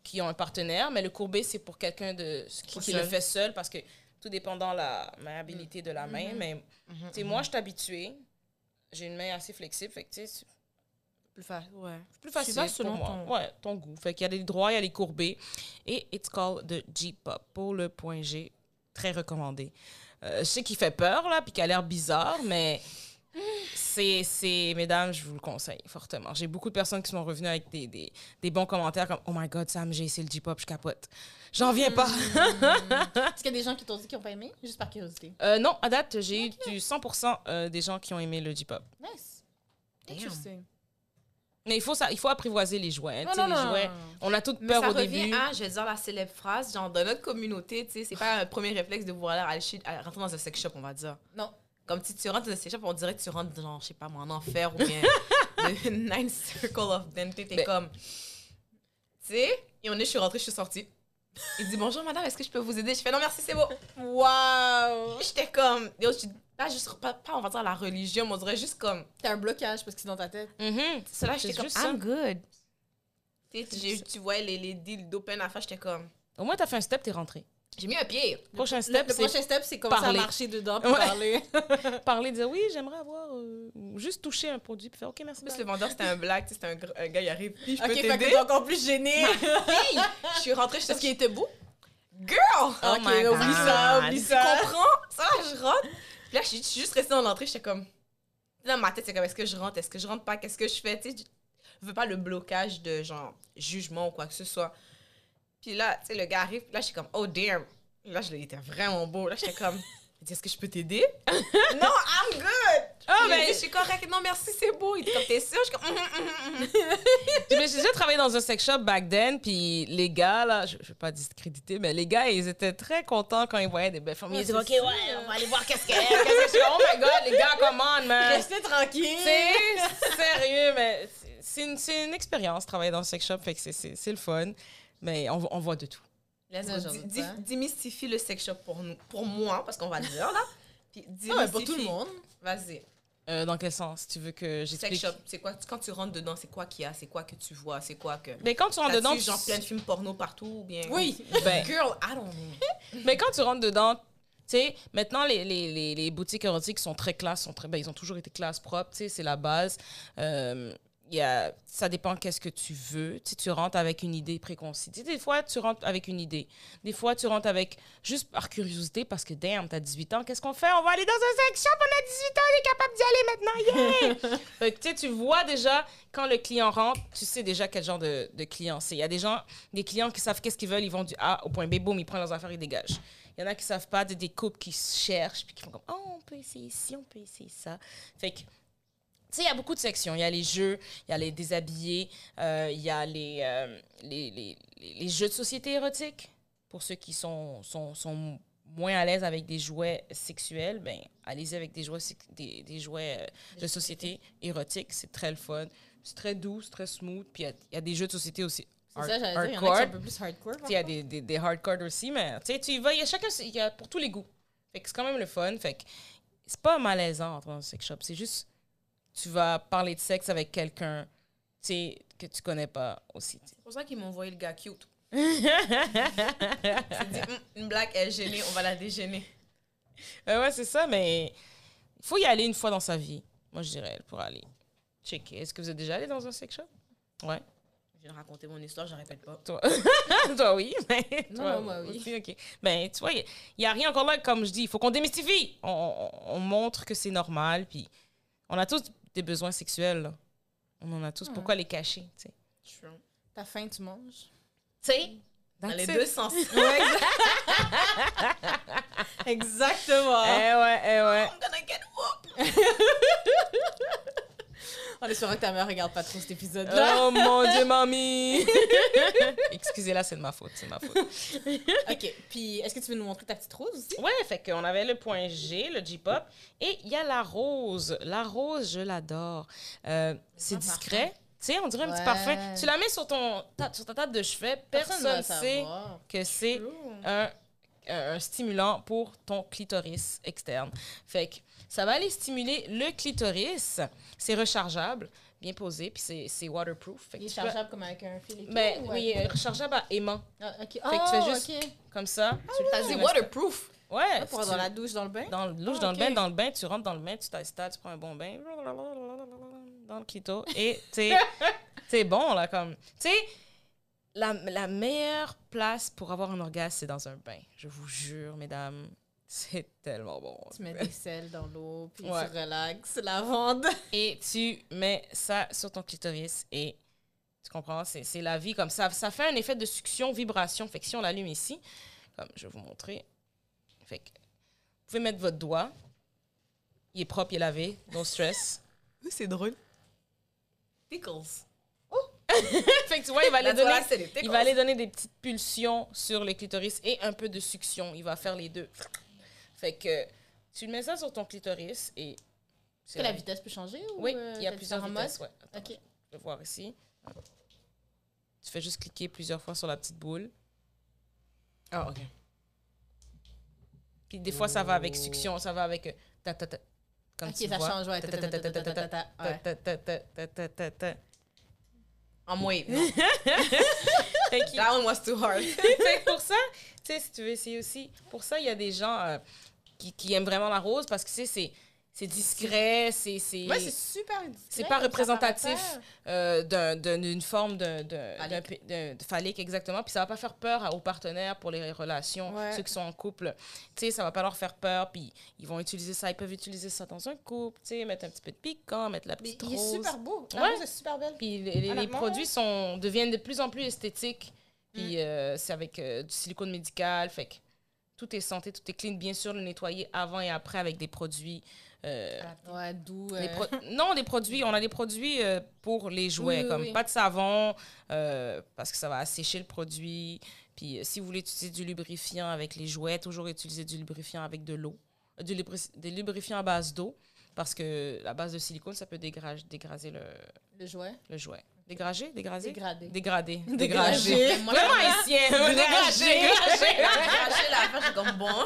qui ont un partenaire, mais le courbé, c'est pour quelqu'un de qui, le fait seul parce que tout dépendant la maniabilité de la main. Hmm. Mais moi, je suis habituée. J'ai une main assez flexible. Fait que, plus facile, ouais. Plus facile selon pour moi. Ton... Ouais, ton goût. Fait qu'il y a les droits, il y a les courbés. Et it's called the G-pop pour le point G. Très recommandé. Euh, je sais qu'il fait peur, là, puis qu'il a l'air bizarre, mais c'est, c'est, mesdames, je vous le conseille fortement. J'ai beaucoup de personnes qui sont revenues avec des, des, des bons commentaires comme Oh my god, Sam, j'ai essayé le J-pop, je capote. J'en viens pas. [LAUGHS] Est-ce qu'il y a des gens qui t'ont dit qu'ils n'ont pas aimé, juste par curiosité euh, Non, à date, j'ai eu du 100% euh, des gens qui ont aimé le J-pop. Nice. Interesting. Mais il faut, ça, il faut apprivoiser les jouets. Non, non, les jouets, on a toute peur Mais ça au début. À, je vais dire la célèbre phrase, genre dans notre communauté, tu sais, c'est pas un premier réflexe de vouloir aller, rentrer dans un sex shop, on va dire. Non. Comme si tu rentres dans un sex shop, on dirait que tu rentres dans, je sais pas en enfer ou bien [LAUGHS] the Nine Circle of Dente. T'es comme. Tu sais, et on est, je suis rentrée, je suis sortie. Il dit bonjour madame, est-ce que je peux vous aider? Je fais non merci, c'est beau. Waouh J'étais comme, yo, je pas juste pas, pas, on va dire la religion mais on dirait juste comme t'as un blocage parce que c'est dans ta tête. Mm -hmm. c'est là j'étais comme I'm good. Tu vois les, les deals d'open affaires j'étais comme au moins t'as fait un step t'es rentré. j'ai mis un pied. Prochain step le, prochain step c'est commencer à marcher dedans pour parler. [LAUGHS] Parler dire oui j'aimerais avoir euh, juste toucher un produit puis faire ok merci plus le vendeur c'était un black c'était un, un, gars il arrive puis je peux t'aider. t'es encore plus gêné. [LAUGHS] Je suis rentrée je sais ce qui était beau. Girl! Oh ok oublie ça oublie ça. Tu comprends? Ça je rentre là, je suis juste restée dans l'entrée, j'étais comme. Dans ma tête, c'est comme est-ce que je rentre, est-ce que je rentre pas, qu'est-ce que je fais, tu sais. Je veux pas le blocage de genre jugement ou quoi que ce soit. Puis là, tu sais, le gars arrive, là, je suis comme, oh damn. Là, je était vraiment beau. Là, j'étais comme, [LAUGHS] est-ce que je peux t'aider? [LAUGHS] non, I'm good! Mais... je suis correct. Non, merci, c'est beau. Il dit comme, t'es sûr? Je suis comme, mm, mm, mm, j'ai déjà travaillé dans un sex shop back then, puis les gars, là, je, ne vais pas discréditer, mais les gars, ils étaient très contents quand ils voyaient des belles femmes. ils disaient, OK, ouais, on va aller voir qu'est-ce qu'elle [LAUGHS] est. Qu'est-ce que je Oh my God, les gars, comment, man? Restez tranquille. C'est sérieux, mais c'est une, une, expérience, travailler dans un sex shop, fait que c'est le fun. Mais on, on voit de tout. Démystifie le sex shop pour nous, pour moi, parce qu'on va le dire là. Puis ah pour tout le monde. Vas-y. Euh, dans quel sens? Tu veux que j'explique? Sex shop, c'est quoi? Quand tu rentres dedans, c'est quoi qu'il y a? C'est quoi que tu vois? C'est quoi que Mais quand tu rentres dedans, genre plein de films porno partout ou bien Oui. [LAUGHS] Ben, girl, I don't know. [LAUGHS] Mais quand tu rentres dedans, tu sais, maintenant les, les, les, les, boutiques érotiques sont très classes, sont très, ben, ils ont toujours été classe propre, tu sais, c'est la base. Euh, y a, ça dépend qu'est-ce que tu veux. Tu, tu rentres avec une idée préconçue. des fois, tu rentres avec une idée. Des fois, tu rentres avec juste par curiosité parce que, damn, t'as 18 ans, qu'est-ce qu'on fait? On va aller dans un sex shop, on a 18 ans, on est capable d'y aller maintenant, yeah! [LAUGHS] fait tu vois déjà, quand le client rentre, tu sais déjà quel genre de, de client c'est. Il y a des gens, des clients qui savent qu'est-ce qu'ils veulent, ils vont du A au point B, boum, ils prennent leurs affaires, ils dégagent. Il y en a qui savent pas, des, des couples qui cherchent, puis qui font comme, oh, on peut essayer ci, on peut essayer ça. Fait que, sais, il y a beaucoup de sections. Il y a les jeux, il y a les déshabillés, euh, il y a les, euh, les, les, les, jeux de société érotiques. Pour ceux qui sont, sont, sont moins à l'aise avec des jouets sexuels, ben, allez-y avec des jouets, des, des jouets euh, de société érotiques. C'est très le fun. C'est très doux, c'est très smooth. Puis il y, a des jeux de société aussi. C'est ça, j'allais dire. Il y en a qui un peu plus hardcore. Il y a des, des, des hardcore aussi, mais tu tu y vas, il y a chacun, il y a pour tous les goûts. Fait que c'est quand même le fun. Fait que c'est pas malaisant dans un sex shop. C'est juste tu vas parler de sexe avec quelqu'un que tu connais pas aussi. C'est pour ça qu'ils m'ont envoyé le gars cute. [LAUGHS] dit, hum, une blague est gênée, on va la déjeuner. ouais, c'est ça, mais faut y aller une fois dans sa vie. Moi, je dirais, pour aller checker. Est-ce que vous êtes déjà allé dans un sex shop? Ouais. Je viens de raconter mon histoire, je répète pas. Toi, [LAUGHS] toi oui. Mais Non, toi moi, oui. aussi, OK. Ben, tu vois, il n'y a rien encore là, comme je dis. Il faut qu'on démystifie. On, on- on montre que c'est normal. Puis, on a tous des besoins sexuels. là. On en a tous. Pourquoi les cacher? tu sais? True. T'as faim, tu manges? Tu sais, dans les deux sens. [LAUGHS] [LAUGHS] Exactement. Eh ouais, eh ouais. I'm gonna get whooped. [LAUGHS] On est sûr que ta mère regarde pas trop cet épisode-là. Oh mon Dieu, [LAUGHS] mamie! Excusez-la, c'est de ma faute, c'est ma faute. ok, puis est-ce que tu veux nous montrer ta petite rose aussi? Ouais, fait qu'on avait le point G, le J-pop, et il y a la rose. La rose, je l'adore. Euh, c'est Un discret. Tu sais, on dirait un petit parfum. Tu la mets sur, ton, ta, sur ta table de chevet, personne ne sait que c'est un, un stimulant pour ton clitoris externe. Fait que ça va aller stimuler le clitoris. C'est rechargeable, bien posé, puis c'est- c'est waterproof. Fait que Il est tu peux- chargeable comme avec un fil et? Ben, ou oui, euh, rechargeable à aimant. Ah, ok. tu Ah, fais juste- ok. Comme ça. tu tu dit le- waterproof. Ouais. Ah, pour tu- dans la douche, dans le bain? dans le louche, Ah, dans le bain, dans le bain, tu rentres dans le bain, tu t'installes, tu prends un bon bain, dans le clito, et t'es [LAUGHS] t'es bon, là, comme... Tu sais, la, la meilleure place pour avoir un orgasme, c'est dans un bain. Je vous jure, mesdames, [LAUGHS] c'est tellement bon. Tu mets des sels dans l'eau, puis Ouais. tu relaxes la vente. [LAUGHS] Et tu mets ça sur ton clitoris et... Tu comprends? C'est c'est la vie comme ça. Ça fait un effet de succion, vibration. Fait que si on l'allume ici, comme je vais vous montrer. Fait que vous pouvez mettre votre doigt. Il est propre, il est lavé. No stress. [LAUGHS] C'est drôle. Tickles. fait que tu vois, il va aller donner, il va aller donner des petites pulsions sur le clitoris et un peu de succion. Il va faire les deux. Fait que tu mets ça sur ton clitoris et... Est-ce que la vitesse peut changer? Ou Oui, euh, il y a plusieurs vitesses. Ouais. Attends, Ok. Je vais voir ici. Tu fais juste cliquer plusieurs fois sur la petite boule. Ah, ok. Puis des fois, ça va avec succion, ça va avec... euh, ta, ta, ta, comme Ok, tu ça vois. change, ouais. Ta, ta, That one was too hard. [LAUGHS] fait que pour ça, tu sais, si tu veux essayer aussi, pour ça, il y a des gens euh, qui, qui aiment vraiment la rose parce que, tu sais, c'est c'est discret, c'est c'est Ouais, c'est super discret, c'est pas représentatif euh, d'un- d'un- d'une forme de, Phallique. exactement. Puis ça va pas faire peur aux partenaires pour les relations, Ouais. ceux qui sont en couple. Tu sais, ça va pas leur faire peur, puis ils vont utiliser ça, ils peuvent utiliser ça dans un couple, tu sais, mettre un petit peu de piquant, mettre la Mais petite il est rose. super beau. La Ouais. rose est super belle. Puis les, les- les produits sont, deviennent de plus en plus esthétiques. Puis euh, c'est avec euh, du silicone médical. Fait que tout est santé, tout est clean. Bien sûr, le nettoyer avant et après avec des produits. euh, Ouais, doux. euh, pro- non, des produits. On a des produits euh, pour les jouets, Oui, comme oui. pas de savon, euh, parce que ça va assécher le produit. Puis euh, si vous voulez utiliser du lubrifiant avec les jouets, toujours utiliser du lubrifiant avec de l'eau. Du lubri- des lubrifiants à base d'eau, parce que la base de silicone, ça peut dégra- dégraser le, Le jouet. le jouet. Dégrager Dégraser Dégradé. Dégradé. Moi, Vraiment haïtien. Dégagé. Dégagé. Cracher la face, j'ai comme bon. [LAUGHS]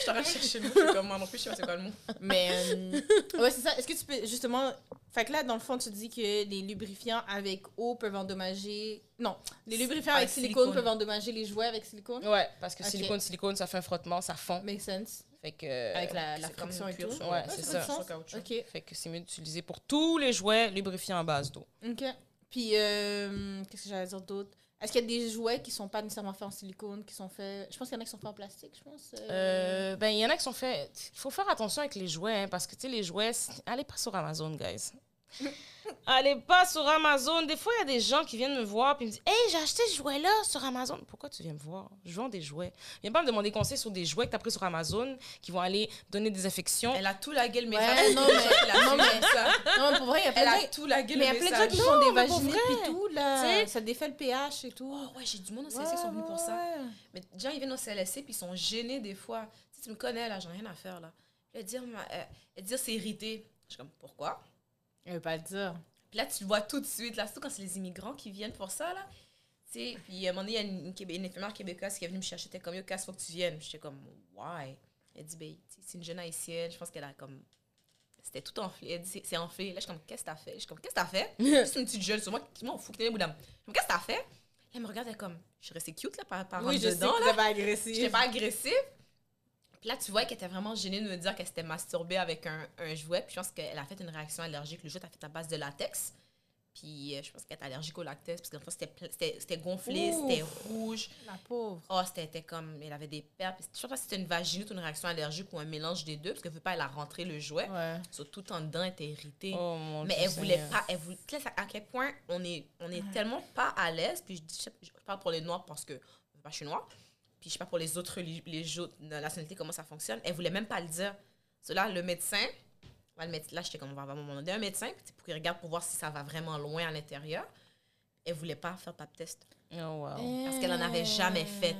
Je t'aurais cherché le suis comme moi non plus, je sais pas c'est quoi le mot. Mais euh, ouais, c'est ça. Est-ce que tu peux justement. Fait que là, dans le fond, tu dis que les lubrifiants avec eau peuvent endommager. Non, les lubrifiants avec silicone, silicone. peuvent endommager les jouets avec silicone? Ouais, parce que Ok. silicone, silicone, ça fait un frottement, ça fond. Makes sense. Fait que. Avec la, la friction et tout? Ouais, Ah, c'est ça. du sens. caoutchouc. Ok. Fait que c'est mieux d'utiliser pour tous les jouets lubrifiants à base d'eau. Ok. Puis, euh, qu'est-ce que j'allais dire d'autre? Est-ce qu'il y a des jouets qui sont pas nécessairement faits en silicone, qui sont faits. Je pense qu'il y en a qui sont faits en plastique, je pense. euh. Euh, ben, il y en a qui sont faits. Il faut faire attention avec les jouets, hein, parce que, tu sais, les jouets, allez pas sur Amazon, guys. [LAUGHS] allez pas sur Amazon. Des fois, il y a des gens qui viennent me voir et me disent Hey, j'ai acheté ce jouet-là sur Amazon. Pourquoi tu viens me voir? Je vends des jouets. Viens pas me demander conseil sur des jouets que tu as pris sur Amazon qui vont aller donner des infections. Elle a tout la gueule, mais Ouais, ça, non, mais- [LAUGHS] elle a non, tout mais- ça. Non, mais pour vrai, il y a plein Elle de a tout la gueule, Mais il y a le plein de gens qui message. font des mais pour vaginés vrai. et tout, là. Ça défait le pH et tout. Oh ouais, j'ai du monde au CLSC qui sont venus pour ça. Ouais. Mais des gens, ils viennent au CLSC puis ils sont gênés des fois. Tu, sais, tu me connais, là, j'en ai rien à faire, là. Elle dire, ma- euh, elle dire c'est irrité. Je suis comme, pourquoi? Elle veut pas le dire. Puis là, tu le vois tout de suite, là, surtout quand c'est les immigrants qui viennent pour ça, là. Tu sais, puis à un moment donné, il y a une, une, Québé- une infirmière québécoise qui est venue me chercher. Était comme, yo, Cass, faut que tu viennes. J'étais comme, why? Elle dit, ben, sais, c'est une jeune haïtienne. Je pense qu'elle a comme. C'était tout enflé. Elle dit, c'est- enflé. Là, je suis comme, qu'est-ce que t'as fait? Je suis comme, qu'est-ce que t'as fait? [LAUGHS] C'est une petite jeune sur moi qui m'en fout, que t'es bout d'âme. Je suis comme, qu'est-ce que t'as fait? Elle me regarde, elle est comme, je suis restée cute, là, par, par Oui, je sais dedans, que là. avez agressif. J'étais pas agressive. Puis là, tu vois qu'elle était vraiment gênée de me dire qu'elle s'était masturbée avec un, un jouet. Puis je pense qu'elle a fait une réaction allergique. Le jouet a fait à base de latex. Puis euh, je pense qu'elle était allergique au lactose parce que c'était, c'était gonflé, c'était rouge. La pauvre. Oh, c'était comme. Elle avait des pertes. Je sais pas si c'était une vaginite ou une réaction allergique ou un mélange des deux parce qu'elle veut pas, elle a rentré le jouet. Ouais. tout en dedans, elle était irritée. Oh, mon Mais elle voulait pas. Elle voulait, à quel point on est, on est tellement pas à l'aise. Puis je, dis, je parle pour les Noirs parce que pas, je suis noire. Puis je sais pas pour les autres, les autres nationalités comment ça fonctionne. Elle voulait même pas le dire. Cela, le médecin là, j'étais comme, on va demander un médecin pour qu'il regarde pour voir si ça va vraiment loin à l'intérieur. Elle voulait pas faire pap test. Oh, wow. Parce qu'elle en avait jamais fait.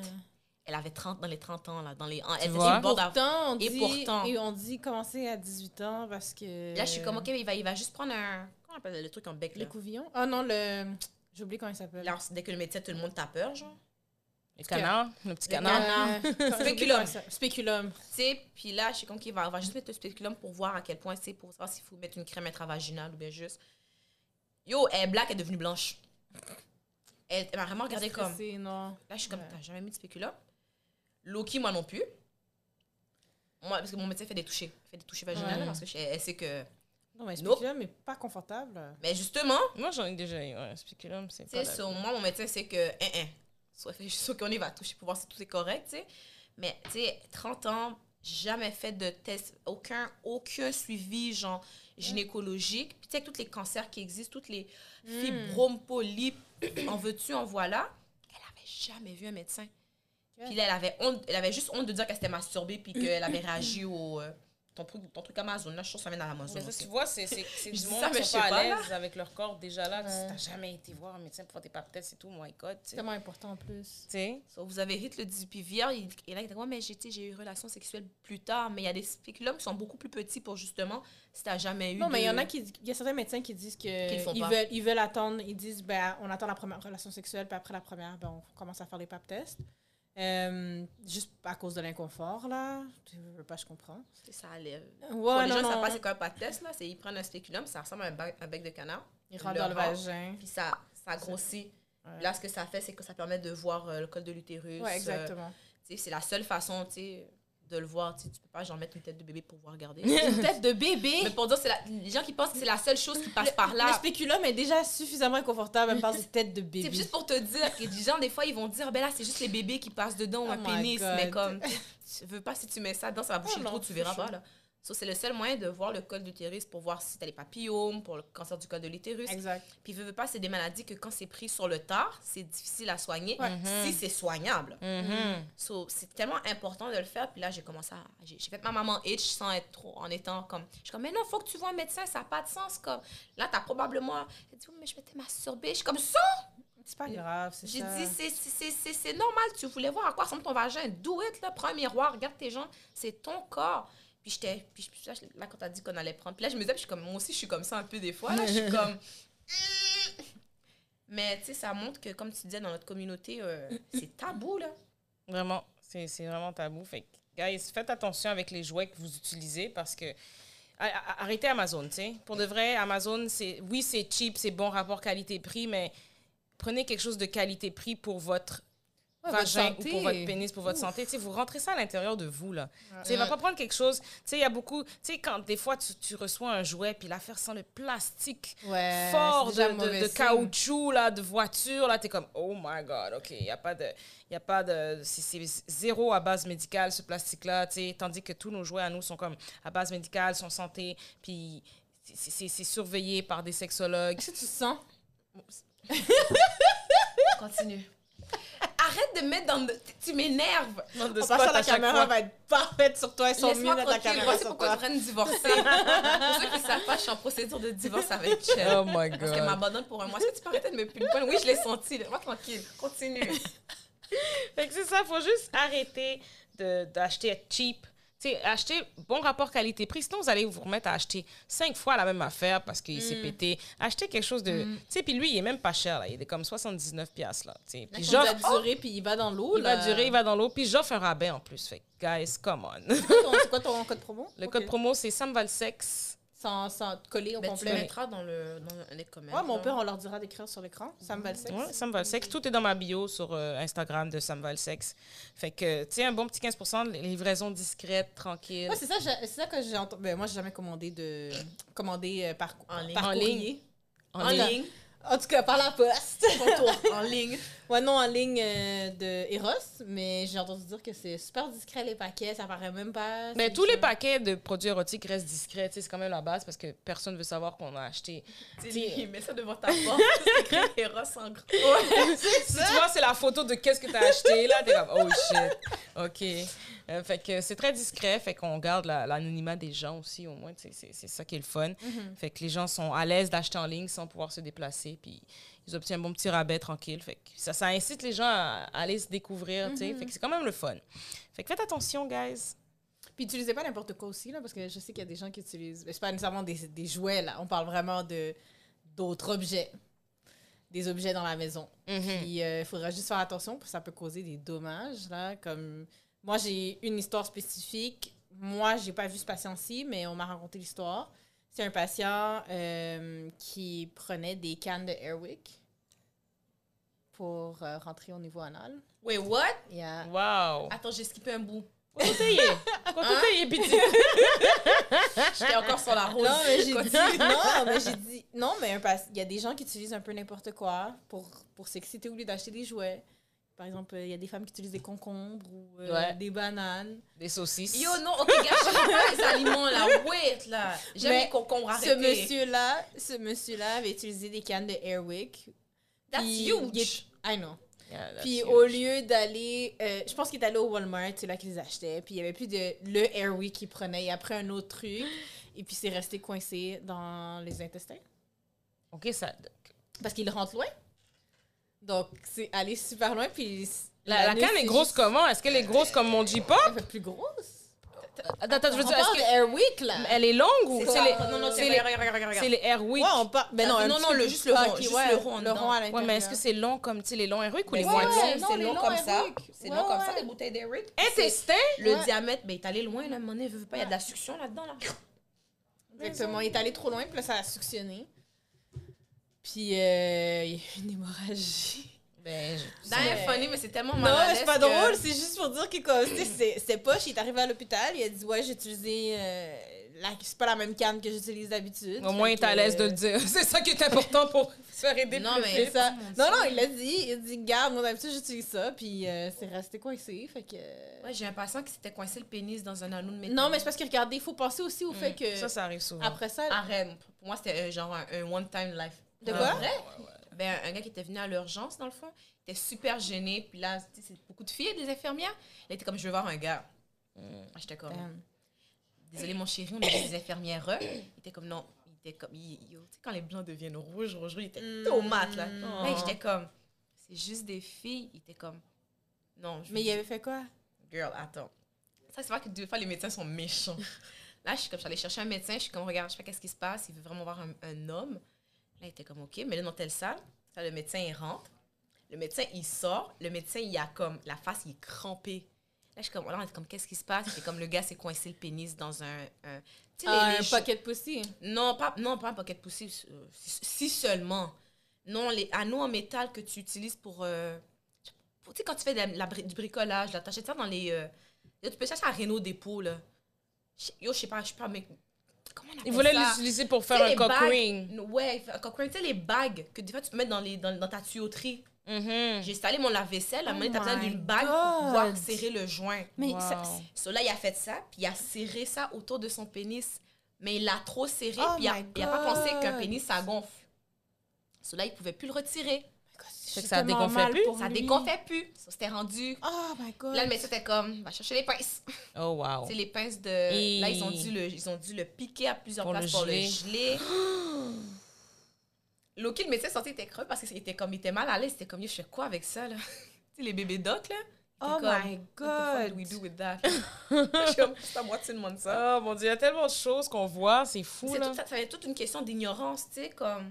Elle avait 30 dans les 30 ans, là, dans les... Elle et pourtant, on dit, et pourtant... Et on dit commencer à 18 ans parce que... Là, je suis comme, OK, il va, il va juste prendre un... Comment on appelle le truc en bec, là? Le couvillon? Ah non, le... J'ai oublié comment il s'appelle. dès que le médecin, tout le monde t'a peur, genre. Le canard, le petit canard. [LAUGHS] spéculum. Spéculum. Tu sais, puis là, je sais qu'il va, va juste mettre le spéculum pour voir à quel point c'est, pour savoir s'il faut mettre une crème intravaginale ou bien juste. Yo, elle est black, elle est devenue blanche. Elle, m'a vraiment regardé comme. Non? Là, je suis comme, t'as jamais mis de spéculum? Loki, moi non plus. Moi, parce que mon médecin fait des touchés. fait des touchés vaginales parce qu'elle sait que. Non, mais spéculum n'est pas confortable. Mais justement. Moi, j'en ai déjà eu. Ouais, spéculum, c'est pas. Moi, mon médecin sait que. Hein, hein, Soit suis sûre qu'on y va toucher pour voir si tout est correct, tu sais. Mais, tu sais, 30 ans, jamais fait de test, aucun, aucun suivi, genre, gynécologique. Puis, tu sais, tous les cancers qui existent, toutes les hmm. fibromes, polypes, en veux-tu, en voilà. Elle avait jamais vu un médecin. Puis là, elle avait, honte, elle avait juste honte de dire qu'elle s'était masturbée puis qu'elle avait [COUGHS] réagi au... Euh, ton truc, ton truc Amazon, là, je trouve ça vient dans Amazon. Mais ça, tu vois, c'est [LAUGHS] du monde qui sont pas à l'aise avec leur corps déjà là. Tu n'as jamais été voir un médecin pour faire tes papetettes, c'est tout, moi, écoute. C'est tellement important en plus. Tu so, vous avez hit le 18 VR, et là, il dit, ouais, mais j'ai eu une relation sexuelle plus tard, mais il y a des spéculums qui sont beaucoup plus petits pour justement, si tu n'as jamais eu. Non, mais il y en a qui, il y a certains médecins qui disent qu'ils ils veulent, ils veulent attendre, ils disent, ben, on attend la première relation sexuelle, puis après la première, ben, on commence à faire les pap tests. Euh, juste à cause de l'inconfort, là. Je veux pas, je comprends. Ça allait. Ouais, les gens, ça passe quoi pas de test, là. C'est ils prennent un spéculum, ça ressemble à un, bec, de canard. Ils rentrent dans le vagin. Puis ça, ça grossit. Là, ce que ça fait, c'est que ça permet de voir euh, le col de l'utérus. Ouais, exactement. Euh, c'est la seule façon, tu sais de le voir. Tu, tu peux pas genre mettre une tête de bébé pour voir regarder. [LAUGHS] une tête de bébé? Mais pour dire, c'est les gens qui pensent que c'est la seule chose qui passe par là. Le spéculum est déjà suffisamment inconfortable même par une tête de bébé. C'est juste pour te dire que les gens, des fois, ils vont dire, ben là, c'est juste les bébés qui passent dedans ou un oh pénis. Mais comme, tu veux pas, si tu mets ça dedans, ça va boucher oh le trou, tu verras pas, là c'est le seul moyen de voir le col d'utérus pour voir si tu as les papillomes, pour le cancer du col de l'utérus. Exact. Puis, veux, veux pas, c'est des maladies que quand c'est pris sur le tard, c'est difficile à soigner si c'est soignable. Mm-hmm. c'est tellement important de le faire. Puis là, j'ai commencé à. J'ai fait ma maman itch sans être trop. En étant comme. Je suis comme, mais non, faut que tu vois un médecin, ça n'a pas de sens. Comme, là, tu as probablement. Elle dit, mais je m'étais masturbée. Je suis comme ça? C'est pas grave, c'est J'ai dit, c'est normal, tu voulais voir à quoi ressemble ton vagin. Do it, là, prends un miroir, regarde tes jambes, c'est ton corps. Puis j'étais. Puis là, quand t'as dit qu'on allait prendre. Puis là, je me disais, puis je suis comme. Moi aussi, je suis comme ça un peu des fois. Là, je suis [LAUGHS] comme. [LAUGHS] Mais tu sais, ça montre que, comme tu disais, dans notre communauté, euh, c'est tabou, là. Vraiment. C'est vraiment tabou. Fait guys, faites attention avec les jouets que vous utilisez parce que. Arrêtez Amazon, tu sais. Pour de vrai, Amazon, c'est oui, c'est cheap, c'est bon rapport qualité-prix, mais prenez quelque chose de qualité-prix pour votre vagin ou pour votre pénis, pour votre santé. Tu sais, vous rentrez ça à l'intérieur de vous, là. Tu sais, va pas prendre quelque chose... Tu sais, il y a beaucoup... Tu sais, quand des fois, tu, tu, reçois un jouet, puis l'affaire sent le plastique fort de, de, caoutchouc, là, de voiture, là, t'es comme, oh my God, OK, il n'y a pas de... Il a pas de... C'est zéro à base médicale, ce plastique-là, tu sais, tandis que tous nos jouets à nous sont comme à base médicale, sont santé, puis c'est surveillé par des sexologues. Qu'est-ce que tu sens? Continue. Arrête de mettre dans. Tu m'énerves. On passe la caméra va être parfaite sur toi. Ils sont mieux la caméra. C'est pourquoi je de divorcer. [LAUGHS] pour ceux qui ne savent pas, je suis en procédure de divorce avec [LAUGHS] Chell. Oh my God. Parce qu'elle m'abandonne pour un mois. Est-ce que tu peux arrêter de me punir? Oui, je l'ai senti. Moi, tranquille. Continue. [LAUGHS] fait que c'est ça. Il faut juste arrêter d'acheter cheap sais, acheter bon rapport qualité-prix. Sinon, vous allez vous remettre à acheter cinq fois la même affaire parce qu'il s'est mm. pété. Achetez quelque chose de. Mm. Tu sais, puis lui, il est même pas cher, là. Il est comme 79 pièces là. Puis il va durer, puis il va dans l'eau. Il va durer, il va dans l'eau. Puis j'offre un rabais en plus. Fait guys, come on. C'est quoi, ton code promo? Le code promo, c'est Samvalsex. Sans, sans coller au Ben, complet. Tu mettras dans le dans les commentaires. Ouais, mon père, on leur dira d'écrire sur l'écran. Ça me va le sexe. Ouais, Sam le. Tout est dans ma bio sur euh, Instagram de Sam va le sexe. Fait que, tu sais, un bon petit 15 de livraison discrète, tranquille. Ouais, c'est ça, c'est ça que j'ai entendu. Ben, moi, j'ai jamais commandé de commandé euh, par, En ligne. par En ligne. En ligne. ligne. En tout cas, par la poste. En [LAUGHS] ligne. Ouais, non, en ligne euh, de Eros, mais j'ai entendu dire que c'est super discret les paquets, ça paraît même pas. Mais c'est tous les paquets de produits érotiques restent discrets. tu sais, C'est quand même la base parce que personne veut savoir qu'on a acheté. Tu sais, il met ça devant ta [LAUGHS] porte. C'est écrit Eros en gros. [LAUGHS] Si tu vois, c'est la photo de qu'est-ce que tu as acheté, là, t'es comme, oh shit. OK. Euh, fait que c'est très discret, fait qu'on garde la- l'anonymat des gens aussi, au moins, c'est c'est ça qui est le fun. Mhm. Fait que les gens sont à l'aise d'acheter en ligne sans pouvoir se déplacer, puis ils obtiennent un bon petit rabais tranquille. Fait que ça, ça incite les gens à, à aller se découvrir, tu sais. Fait que c'est quand même le fun. Fait que faites attention, guys. Puis utilisez pas n'importe quoi aussi, là, parce que je sais qu'il y a des gens qui utilisent. C'est pas nécessairement des, des jouets, là. On parle vraiment de d'autres objets. Des objets dans la maison. Puis il faudra juste faire attention, parce que ça peut causer des dommages, là. Comme. Moi, j'ai une histoire spécifique. Moi, j'ai pas vu ce patient-ci, mais on m'a raconté l'histoire. C'est un patient euh, qui prenait des cannes de Airwick pour euh, rentrer au niveau anal. Wait, what? Yeah. Wow. Attends, j'ai skippé un bout. Quand Quand t'es petit. J'étais encore sur la rose. Non, [LAUGHS] mais j'ai dit, non, mais j'ai dit, non, mais il y a des gens qui utilisent un peu n'importe quoi pour, pour s'exciter au lieu d'acheter des jouets. Par exemple, il y a des femmes qui utilisent des concombres ou euh, Ouais. des bananes. Des saucisses. Yo, non, ok, gâche pas les aliments, là. [LAUGHS] Wait, là. J'aime les concombres, Ce arrêtez. monsieur-là, ce monsieur-là avait utilisé des cannes de Airwick. That's huge. Est- I know. Yeah, Puis au lieu d'aller, euh, je pense qu'il est allé au Walmart, c'est là qu'il les achetait. Puis il y avait plus de le Airwick qu'il prenait. Il a pris un autre truc. Et puis c'est resté coincé dans les intestins. OK, ça... Parce qu'il rentre loin. Donc, c'est aller super loin. Puis La, la canne est grosse juste- comment? Est-ce qu'elle est grosse comme mon J-pop? Elle fait plus grosse. Attends, attends, je veux dire, est-ce de Airwick, là. que elle est longue ou C'est les, Non, non, c'est c'est les, regarde, regarde, regarde. c'est les Airwick? Ouais, on parle. Ben non, Ah, non, non, le- juste le rond, juste ouais, le rond Le rond à Ouais, l'intérieur. mais est-ce que c'est long comme, tu sais, les longs Airwick ou les Ouais, moitiés? C'est long comme ça. C'est Ouais, long comme ça, ouais. les bouteilles d'Eric. Intestin? Le Ouais. diamètre, ben, il est allé loin, là, mon veut pas, il y a de la succion là-dedans, là. [LAUGHS] Exactement. Il est allé trop loin, puis là, ça a suctionné. Puis, euh, il y a eu une hémorragie. Ben, je- Mais- funny, mais c'est tellement Non, mal à mais c'est pas que- drôle, c'est juste pour dire que comme, tu sais, c'est- poche, il est arrivé à l'hôpital, il a dit ouais, j'ai utilisé euh, la c'est pas la même canne que j'utilise d'habitude. Au moins, il est à l'aise de le dire. [LAUGHS] C'est ça qui est important pour se faire aider Non, plus mais- vite. Ça. Non, non, il l'a dit. Il a dit, garde, moi d'habitude, j'utilise ça. Puis euh, c'est resté coincé. Fait que. Ouais, j'ai un patient qui s'était coincé le pénis dans un anneau de métal. non, mais c'est parce que regardez, il faut penser aussi au fait que. Ça, ça arrive souvent. après ça. Arrête. Pour moi, c'était euh, genre un, un one-time life. De quoi? vrai? Ben, un gars qui était venu à l'urgence, dans le fond, il était super gêné. Puis là, c'est beaucoup de filles, des infirmières. Il était comme, je veux voir un gars. J'étais comme, Damn. désolé, mon chéri, on est des infirmières. [CLEARS THROAT] Il était comme, non. Il était comme, il- tu sais, quand les blancs deviennent rouges, rouges, rouges, il était Mm. tomate, là. Oh. Là, j'étais comme, c'est juste des filles. Il était comme, non. je Mais veux il avait fait quoi? Girl, attends. Ça, c'est vrai que des fois, les médecins sont méchants. [LAUGHS] Là, je suis comme, je suis allée chercher un médecin, je suis comme, regarde, je sais pas qu'est-ce qui se passe, il veut vraiment voir un, un homme. Là, il était comme, OK, mais là, dans telle salle, ça, le médecin, il rentre. Le médecin, il sort. Le médecin, il a comme, la face, il est crampé. Là, je suis comme, là, on était comme, qu'est-ce qui se passe? C'est comme, le gars s'est coincé le pénis dans un. un tu sais, les- Ah, un pocket pussy. non, pas, non, pas un pocket pussy, euh, si, seulement. Non, les anneaux en métal que tu utilises pour. euh, tu sais, quand tu fais de la- du bricolage, là, t'achètes ça dans les. euh, là, tu peux chercher à Renault Dépôt, là. Yo, je sais pas, je sais pas, mais. Comment on appelle Il voulait ça? l'utiliser pour faire un cock ring. Ouais, un cock ring, tu sais, les bagues que des fois tu peux mettre dans, les, dans, dans ta tuyauterie. Mhm. J'ai installé mon lave-vaisselle, à un Oh moment donné, t'as besoin d'une bague pour pouvoir serrer le joint. Mais Wow. ça- So là, il a fait ça, puis il a serré ça autour de son pénis. Mais il l'a trop serré, Oh puis il a, my il a pas pensé qu'un pénis, ça gonfle. So là, il pouvait plus le retirer. Fait que ça dégonflait plus? Ça dégonflait plus. So, c'était rendu. Oh my god. Là, le médecin était comme, va chercher les pinces. Oh, wow. C'est les pinces de. Et- Là, ils ont, dû le, ils ont dû le piquer à plusieurs Pour le places pour le geler. [GASPS] Loki, le médecin sorti, il était creux parce qu'il était comme, il était mal à l'aise. Il était comme, je fais quoi avec ça, là? [LAUGHS] tu sais, les bébés doc, là? Oh comme, my What the fuck god. do we do with that? Je suis [LAUGHS] [LAUGHS] comme, c'est à moitié de ça. Oh mon dieu, il y a tellement de choses qu'on voit, c'est fou là. tout, ça, ça va être toute une question d'ignorance, tu sais, comme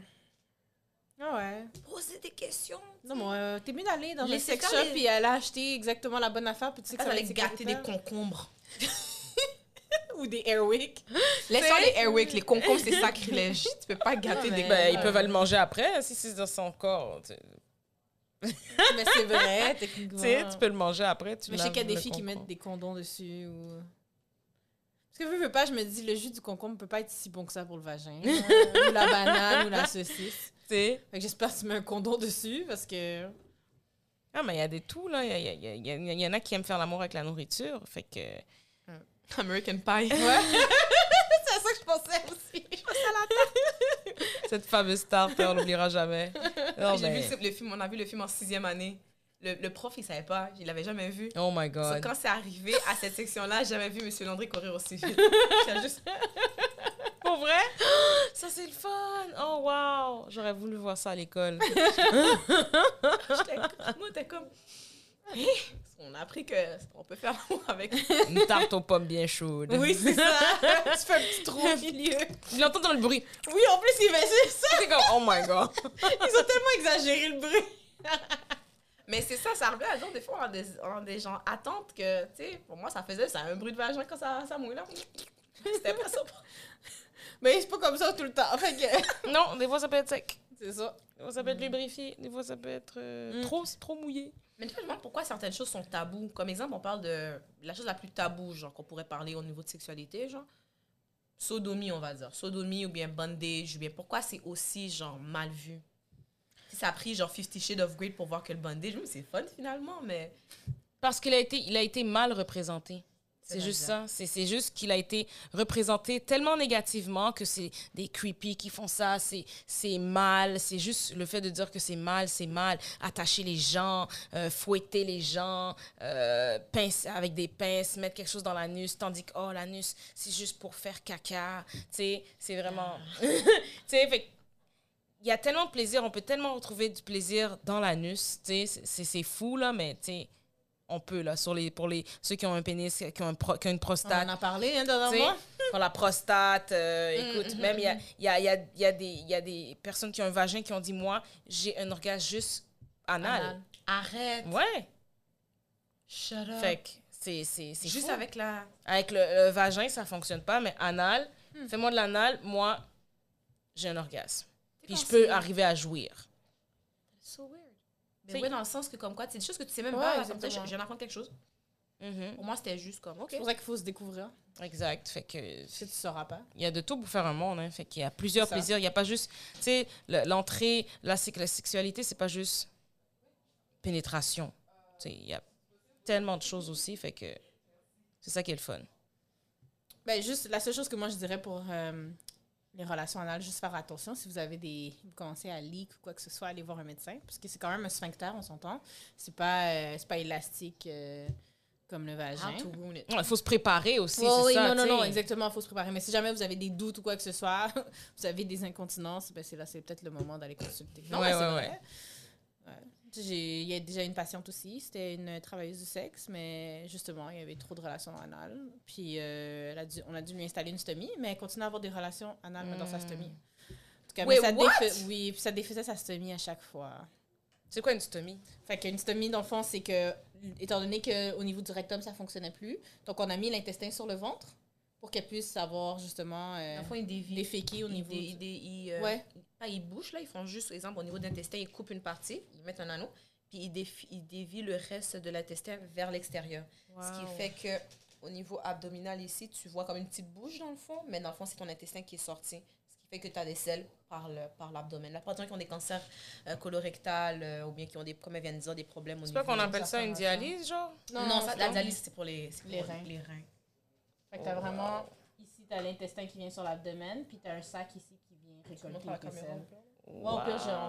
Ah ouais. poser des questions. tu Non, sais. moi, euh, t'es mieux d'aller dans le Laissez sex shop et aller acheter exactement la bonne affaire, puis tu sais que Pas ça va gâter des concombres. [LAUGHS] ou des Airwick. Laisse-moi les Airwick. Les concombres, c'est sacrilège. tu peux pas gâter des ben, Ils peuvent aller manger après si c'est dans son corps. [LAUGHS] mais c'est vrai, techniquement. tu peux le manger après. Tu mais je sais qu'il y a des filles qui mettent des condoms dessus. Ou... Parce que je veux pas, je me dis, le jus du concombre peut pas être si bon que ça pour le vagin. [LAUGHS] ou la banane ou la saucisse. Fait que j'espère que tu mets un condom dessus parce que. Ah, mais il y a des tout, là. Il y, y, y, y, en a qui aiment faire l'amour avec la nourriture. Fait que. American Pie. Ouais. [LAUGHS] c'est à ça que je pensais aussi. [LAUGHS] Je pensais à la tarte. Cette fameuse tarte, on l'oubliera jamais. [LAUGHS] J'ai vu le film, on a vu le film en sixième année. Le, le, prof, il savait pas, il l'avait jamais vu. Oh my god. quand c'est arrivé à cette section-là, j'ai jamais vu M. Landry courir aussi vite. juste. Pour vrai? [GASPS] Ça, c'est le fun! Oh, wow! J'aurais voulu voir ça à l'école. [LAUGHS] Moi, t'es comme. on a appris qu'on peut faire l'amour avec. Une tarte aux pommes bien chaude. Oui, c'est ça. [LAUGHS] tu fais un petit trou au milieu. Il entend dans le bruit. Oui, en plus, il fait ça. C'est comme, oh my god. Ils ont tellement exagéré le bruit. [LAUGHS] Mais c'est ça, ça revient à genre, des fois, on des, on des gens attendent que, tu sais, pour moi, ça faisait ça, un bruit de vagin quand ça, ça mouille là. C'était pas ça. Mais c'est pas comme ça tout le temps. Fait que... [LAUGHS] non, des fois, ça peut être sec. C'est ça. Des fois, ça peut être lubrifié. Des fois, ça peut être euh, mm. trop, trop mouillé. Mais tu je me demande pourquoi certaines choses sont tabous. Comme exemple, on parle de la chose la plus taboue, genre, qu'on pourrait parler au niveau de sexualité, genre. Sodomie, on va dire. Sodomie ou bien bondage, ou bien pourquoi c'est aussi, genre, mal vu? Ça a pris genre 50 Shades of Grey pour voir que le bondage, c'est fun finalement, mais. Parce qu'il a été, il a été mal représenté. C'est juste ça. C'est juste qu'il a été représenté tellement négativement que c'est des creepy qui font ça, c'est mal. C'est juste le fait de dire que c'est mal, c'est mal. Attacher les gens, euh, fouetter les gens, euh, pince, avec des pinces, mettre quelque chose dans l'anus, tandis que, oh, l'anus, c'est juste pour faire caca. Tu sais, c'est vraiment. [LAUGHS] tu sais, il y a tellement de plaisir, on peut tellement retrouver du plaisir dans l'anus, tu sais, c'est fou, là, mais tu sais, on peut, là, sur les, pour les, ceux qui ont un pénis, qui ont, un qui ont une prostate. On en a parlé, hein, dernièrement. [LAUGHS] Pour la prostate, euh, mm, écoute, mm, même, il y a, mm. y, a, y, a, y, a des, y a des personnes qui ont un vagin qui ont dit, moi, j'ai un orgasme juste anal. Arrête. Ouais. Shut up. Fait que c'est Juste fou. avec la... Avec le, vagin, ça fonctionne pas, mais anal, hmm. fais-moi de l'anal, moi, j'ai un orgasme. Puis je peux arriver à jouir. Mais oui, dans le sens que, comme quoi, c'est des choses que tu sais même pas. Comme ça, je viens d'apprendre quelque chose. Mm-hmm. Pour moi, c'était juste comme, OK. C'est pour ça qu'il faut se découvrir. Exact. Fait que. Si tu sauras pas. Il y a de tout pour faire un monde. Hein. Fait qu'il y a plusieurs plaisirs. Il n'y a pas juste. Tu sais, l'entrée, la, la sexualité, c'est pas juste pénétration. Tu sais, il y a tellement de choses aussi. Fait que c'est ça qui est le fun. Ben, juste, la seule chose que moi je dirais pour euh, les relations anales, juste faire attention. Si vous avez des. Vous commencez à leak ou quoi que ce soit, allez voir un médecin. Parce que c'est quand même un sphincter, on s'entend. C'est pas, euh, pas élastique euh, comme le vagin. Il faut se préparer aussi. oui, ça, non, non, non, exactement, il faut se préparer. Mais si jamais vous avez des doutes ou quoi que ce soit, [LAUGHS] vous avez des incontinences, ben c'est là, c'est peut-être le moment d'aller consulter. Non, ouais, ouais, ouais. Il y a déjà une patiente aussi, c'était une travailleuse du sexe, mais justement, il y avait trop de relations anales. Puis euh, elle a dû, on a dû lui installer une stomie, mais elle continue à avoir des relations anales dans sa stomie. En tout cas, Wait, ça oui, puis ça défaisait sa stomie à chaque fois. C'est quoi une stomie? Fait qu'une stomie, dans le fond, c'est que, étant donné qu'au niveau du rectum, ça fonctionnait plus, donc on a mis l'intestin sur le ventre pour qu'elle puisse savoir justement euh, fond, ils déféquer au niveau. Ils, ils, euh, ouais. Pas ils bouchent, là, ils font juste, par exemple, au niveau de l'intestin, ils coupent une partie, ils mettent un anneau, puis ils, ils dévient le reste de l'intestin vers l'extérieur. Ce qui fait que au niveau abdominal ici, tu vois comme une petite bouche dans le fond, mais dans le fond, c'est ton intestin qui est sorti. Ce qui fait que tu as des selles par l'abdomen. La plupart des gens qui ont des cancers euh, colorectals euh, ou bien qui ont des, comme elle vient de dire, des problèmes au niveau... C'est pas qu'on appelle ça une dialyse, genre? Non, non, la dialyse, c'est pour les, les, reins. les reins. Fait que t'as vraiment... Ici, t'as l'intestin qui vient sur l'abdomen, puis t'as un sac ici qui vient récolter les selles. Wow.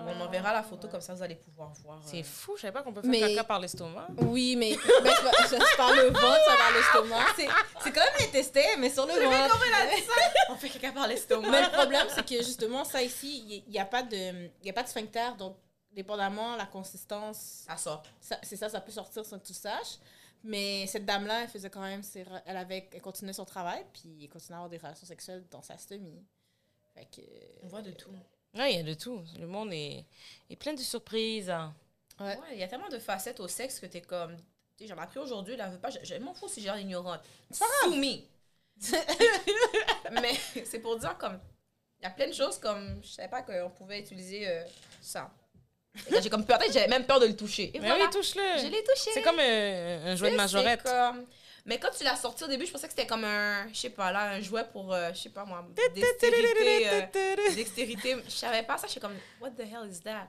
On enverra la photo comme ça, vous allez pouvoir voir. C'est euh. fou, je savais pas qu'on peut faire caca par l'estomac. Oui, mais ben, je, parle le ventre, ça par l'estomac. C'est quand même l'intestin, mais sur le ventre. [LAUGHS] on fait caca par l'estomac. Mais le problème, c'est que justement, ça ici, il n'y a, pas de, y a pas de sphincter, donc dépendamment la consistance. Ça sort. C'est ça, ça peut sortir sans que tu saches. Mais cette dame-là, elle faisait quand même, elle, avait, elle continuait son travail, puis elle continuait à avoir des relations sexuelles dans sa stomie. Fait que. On voit de tout. Oui, il y a de tout. Le monde est, est plein de surprises. Ouais. il y a tellement de facettes au sexe que tu es comme. J'en ai appris aujourd'hui, là, je, pas, je, m'en fous si j'ai l'air ignorante. Soumis. [LAUGHS] mais [LAUGHS] c'est pour dire comme. Il y a plein de choses comme. Je savais pas qu'on pouvait utiliser euh, ça. J'ai comme peur, j'avais même peur de le toucher. Et mais oui, touche-le. Je l'ai touché. C'est comme un, jouet de majorette. Comme... Mais quand tu l'as sorti au début, je pensais que c'était comme un, je sais pas, là, un jouet pour, euh, je sais pas moi, dextérité. Euh, dextérité. Je savais pas ça, je suis comme, what the hell is that?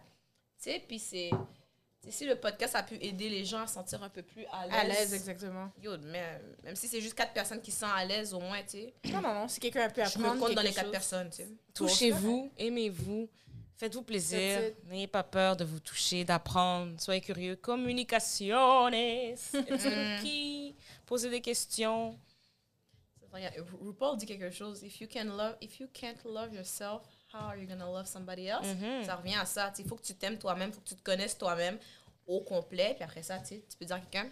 Tu sais, puis c'est si le podcast a pu aider les gens à sentir un peu plus à l'aise. À l'aise, exactement. Yo, mais, même si c'est juste quatre personnes qui sont à l'aise, au moins, tu sais. Non, non, non. Si quelqu'un a pu apprendre. Je me compte dans les quatre personnes, tu sais. Touchez-vous, aimez-vous, faites-vous plaisir. N'ayez pas peur de vous toucher, d'apprendre. Soyez curieux. Communicationes. [LAUGHS] qui? Posez des questions. RuPaul dit quelque chose. If you, can love, if you can't love yourself, how are you gonna love somebody else? Mm-hmm. Ça revient à ça. Il faut que tu t'aimes toi-même, il faut que tu te connaisses toi-même au complet. Puis après ça, tu peux dire à quelqu'un,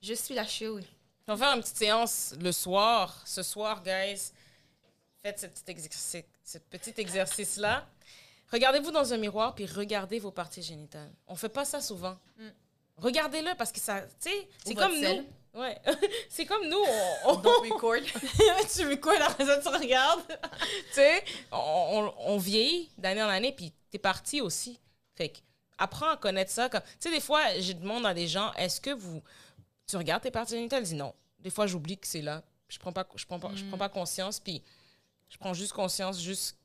je suis la oui. On va faire une petite séance le soir. Ce soir, guys, faites ce petit exercice, ce petit exercice-là. Regardez-vous dans un miroir, puis regardez vos parties génitales. On fait pas ça souvent. Mm. Regardez-le parce que ça, tu sais, c'est comme nous. Ouais. [LAUGHS] c'est comme nous, on, on... record. [LAUGHS] tu recordes, après ça, tu regardes? [LAUGHS] tu sais, on, on, vieillit d'année en année, puis t'es parti aussi. Fait que, apprends à connaître ça. Tu sais, des fois, je demande à des gens, est-ce que vous... Tu regardes tes parties génitales? Ils disent non. Des fois, j'oublie que c'est là. Je prends pas, je prends pas, je prends pas conscience, puis je prends juste conscience juste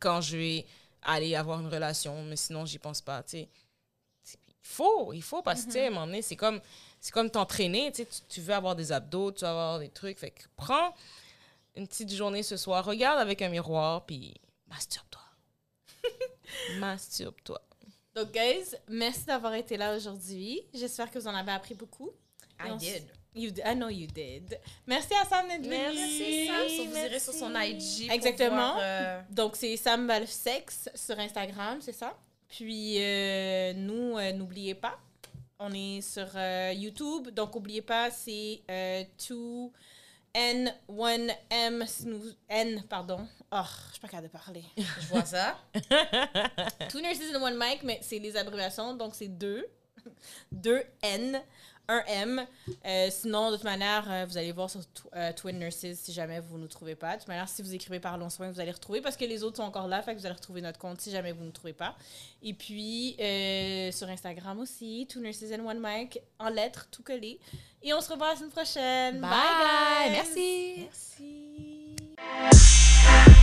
quand je vais aller avoir une relation, mais sinon, j'y pense pas, tu sais. Il faut, il faut, parce que, tu sais, à un moment donné, c'est comme c'est comme t'entraîner, tu, tu veux avoir des abdos, tu veux avoir des trucs. Fait que prends une petite journée ce soir, regarde avec un miroir, puis masturbe-toi. [LAUGHS] masturbe-toi. Donc, guys, merci d'avoir été là aujourd'hui. J'espère que vous en avez appris beaucoup. I did. You, I know you did. Merci à Sam d'être Merci Sam. Vous irez sur son IG. Exactement. Euh, Donc, c'est Sam Valsex sur Instagram, c'est ça? Puis, euh, nous, euh, n'oubliez pas, on est sur euh, YouTube. Donc, n'oubliez pas, c'est 2N1M, N, pardon. Oh, je suis pas capable de parler. Je vois ça. [LAUGHS] two Nurses and One Mic, mais c'est les abréviations, donc c'est 2. 2N un M. Euh, sinon, de toute manière, euh, vous allez voir sur euh, Twin Nurses si jamais vous ne nous trouvez pas. De toute manière, si vous écrivez Parlons Soin, vous allez retrouver parce que les autres sont encore là. Fait vous allez retrouver notre compte si jamais vous ne nous trouvez pas. Et puis, sur Instagram aussi, Two Nurses and One Mic, en lettres, tout collé. Et on se revoit la semaine prochaine. Bye, Bye! Merci! Merci!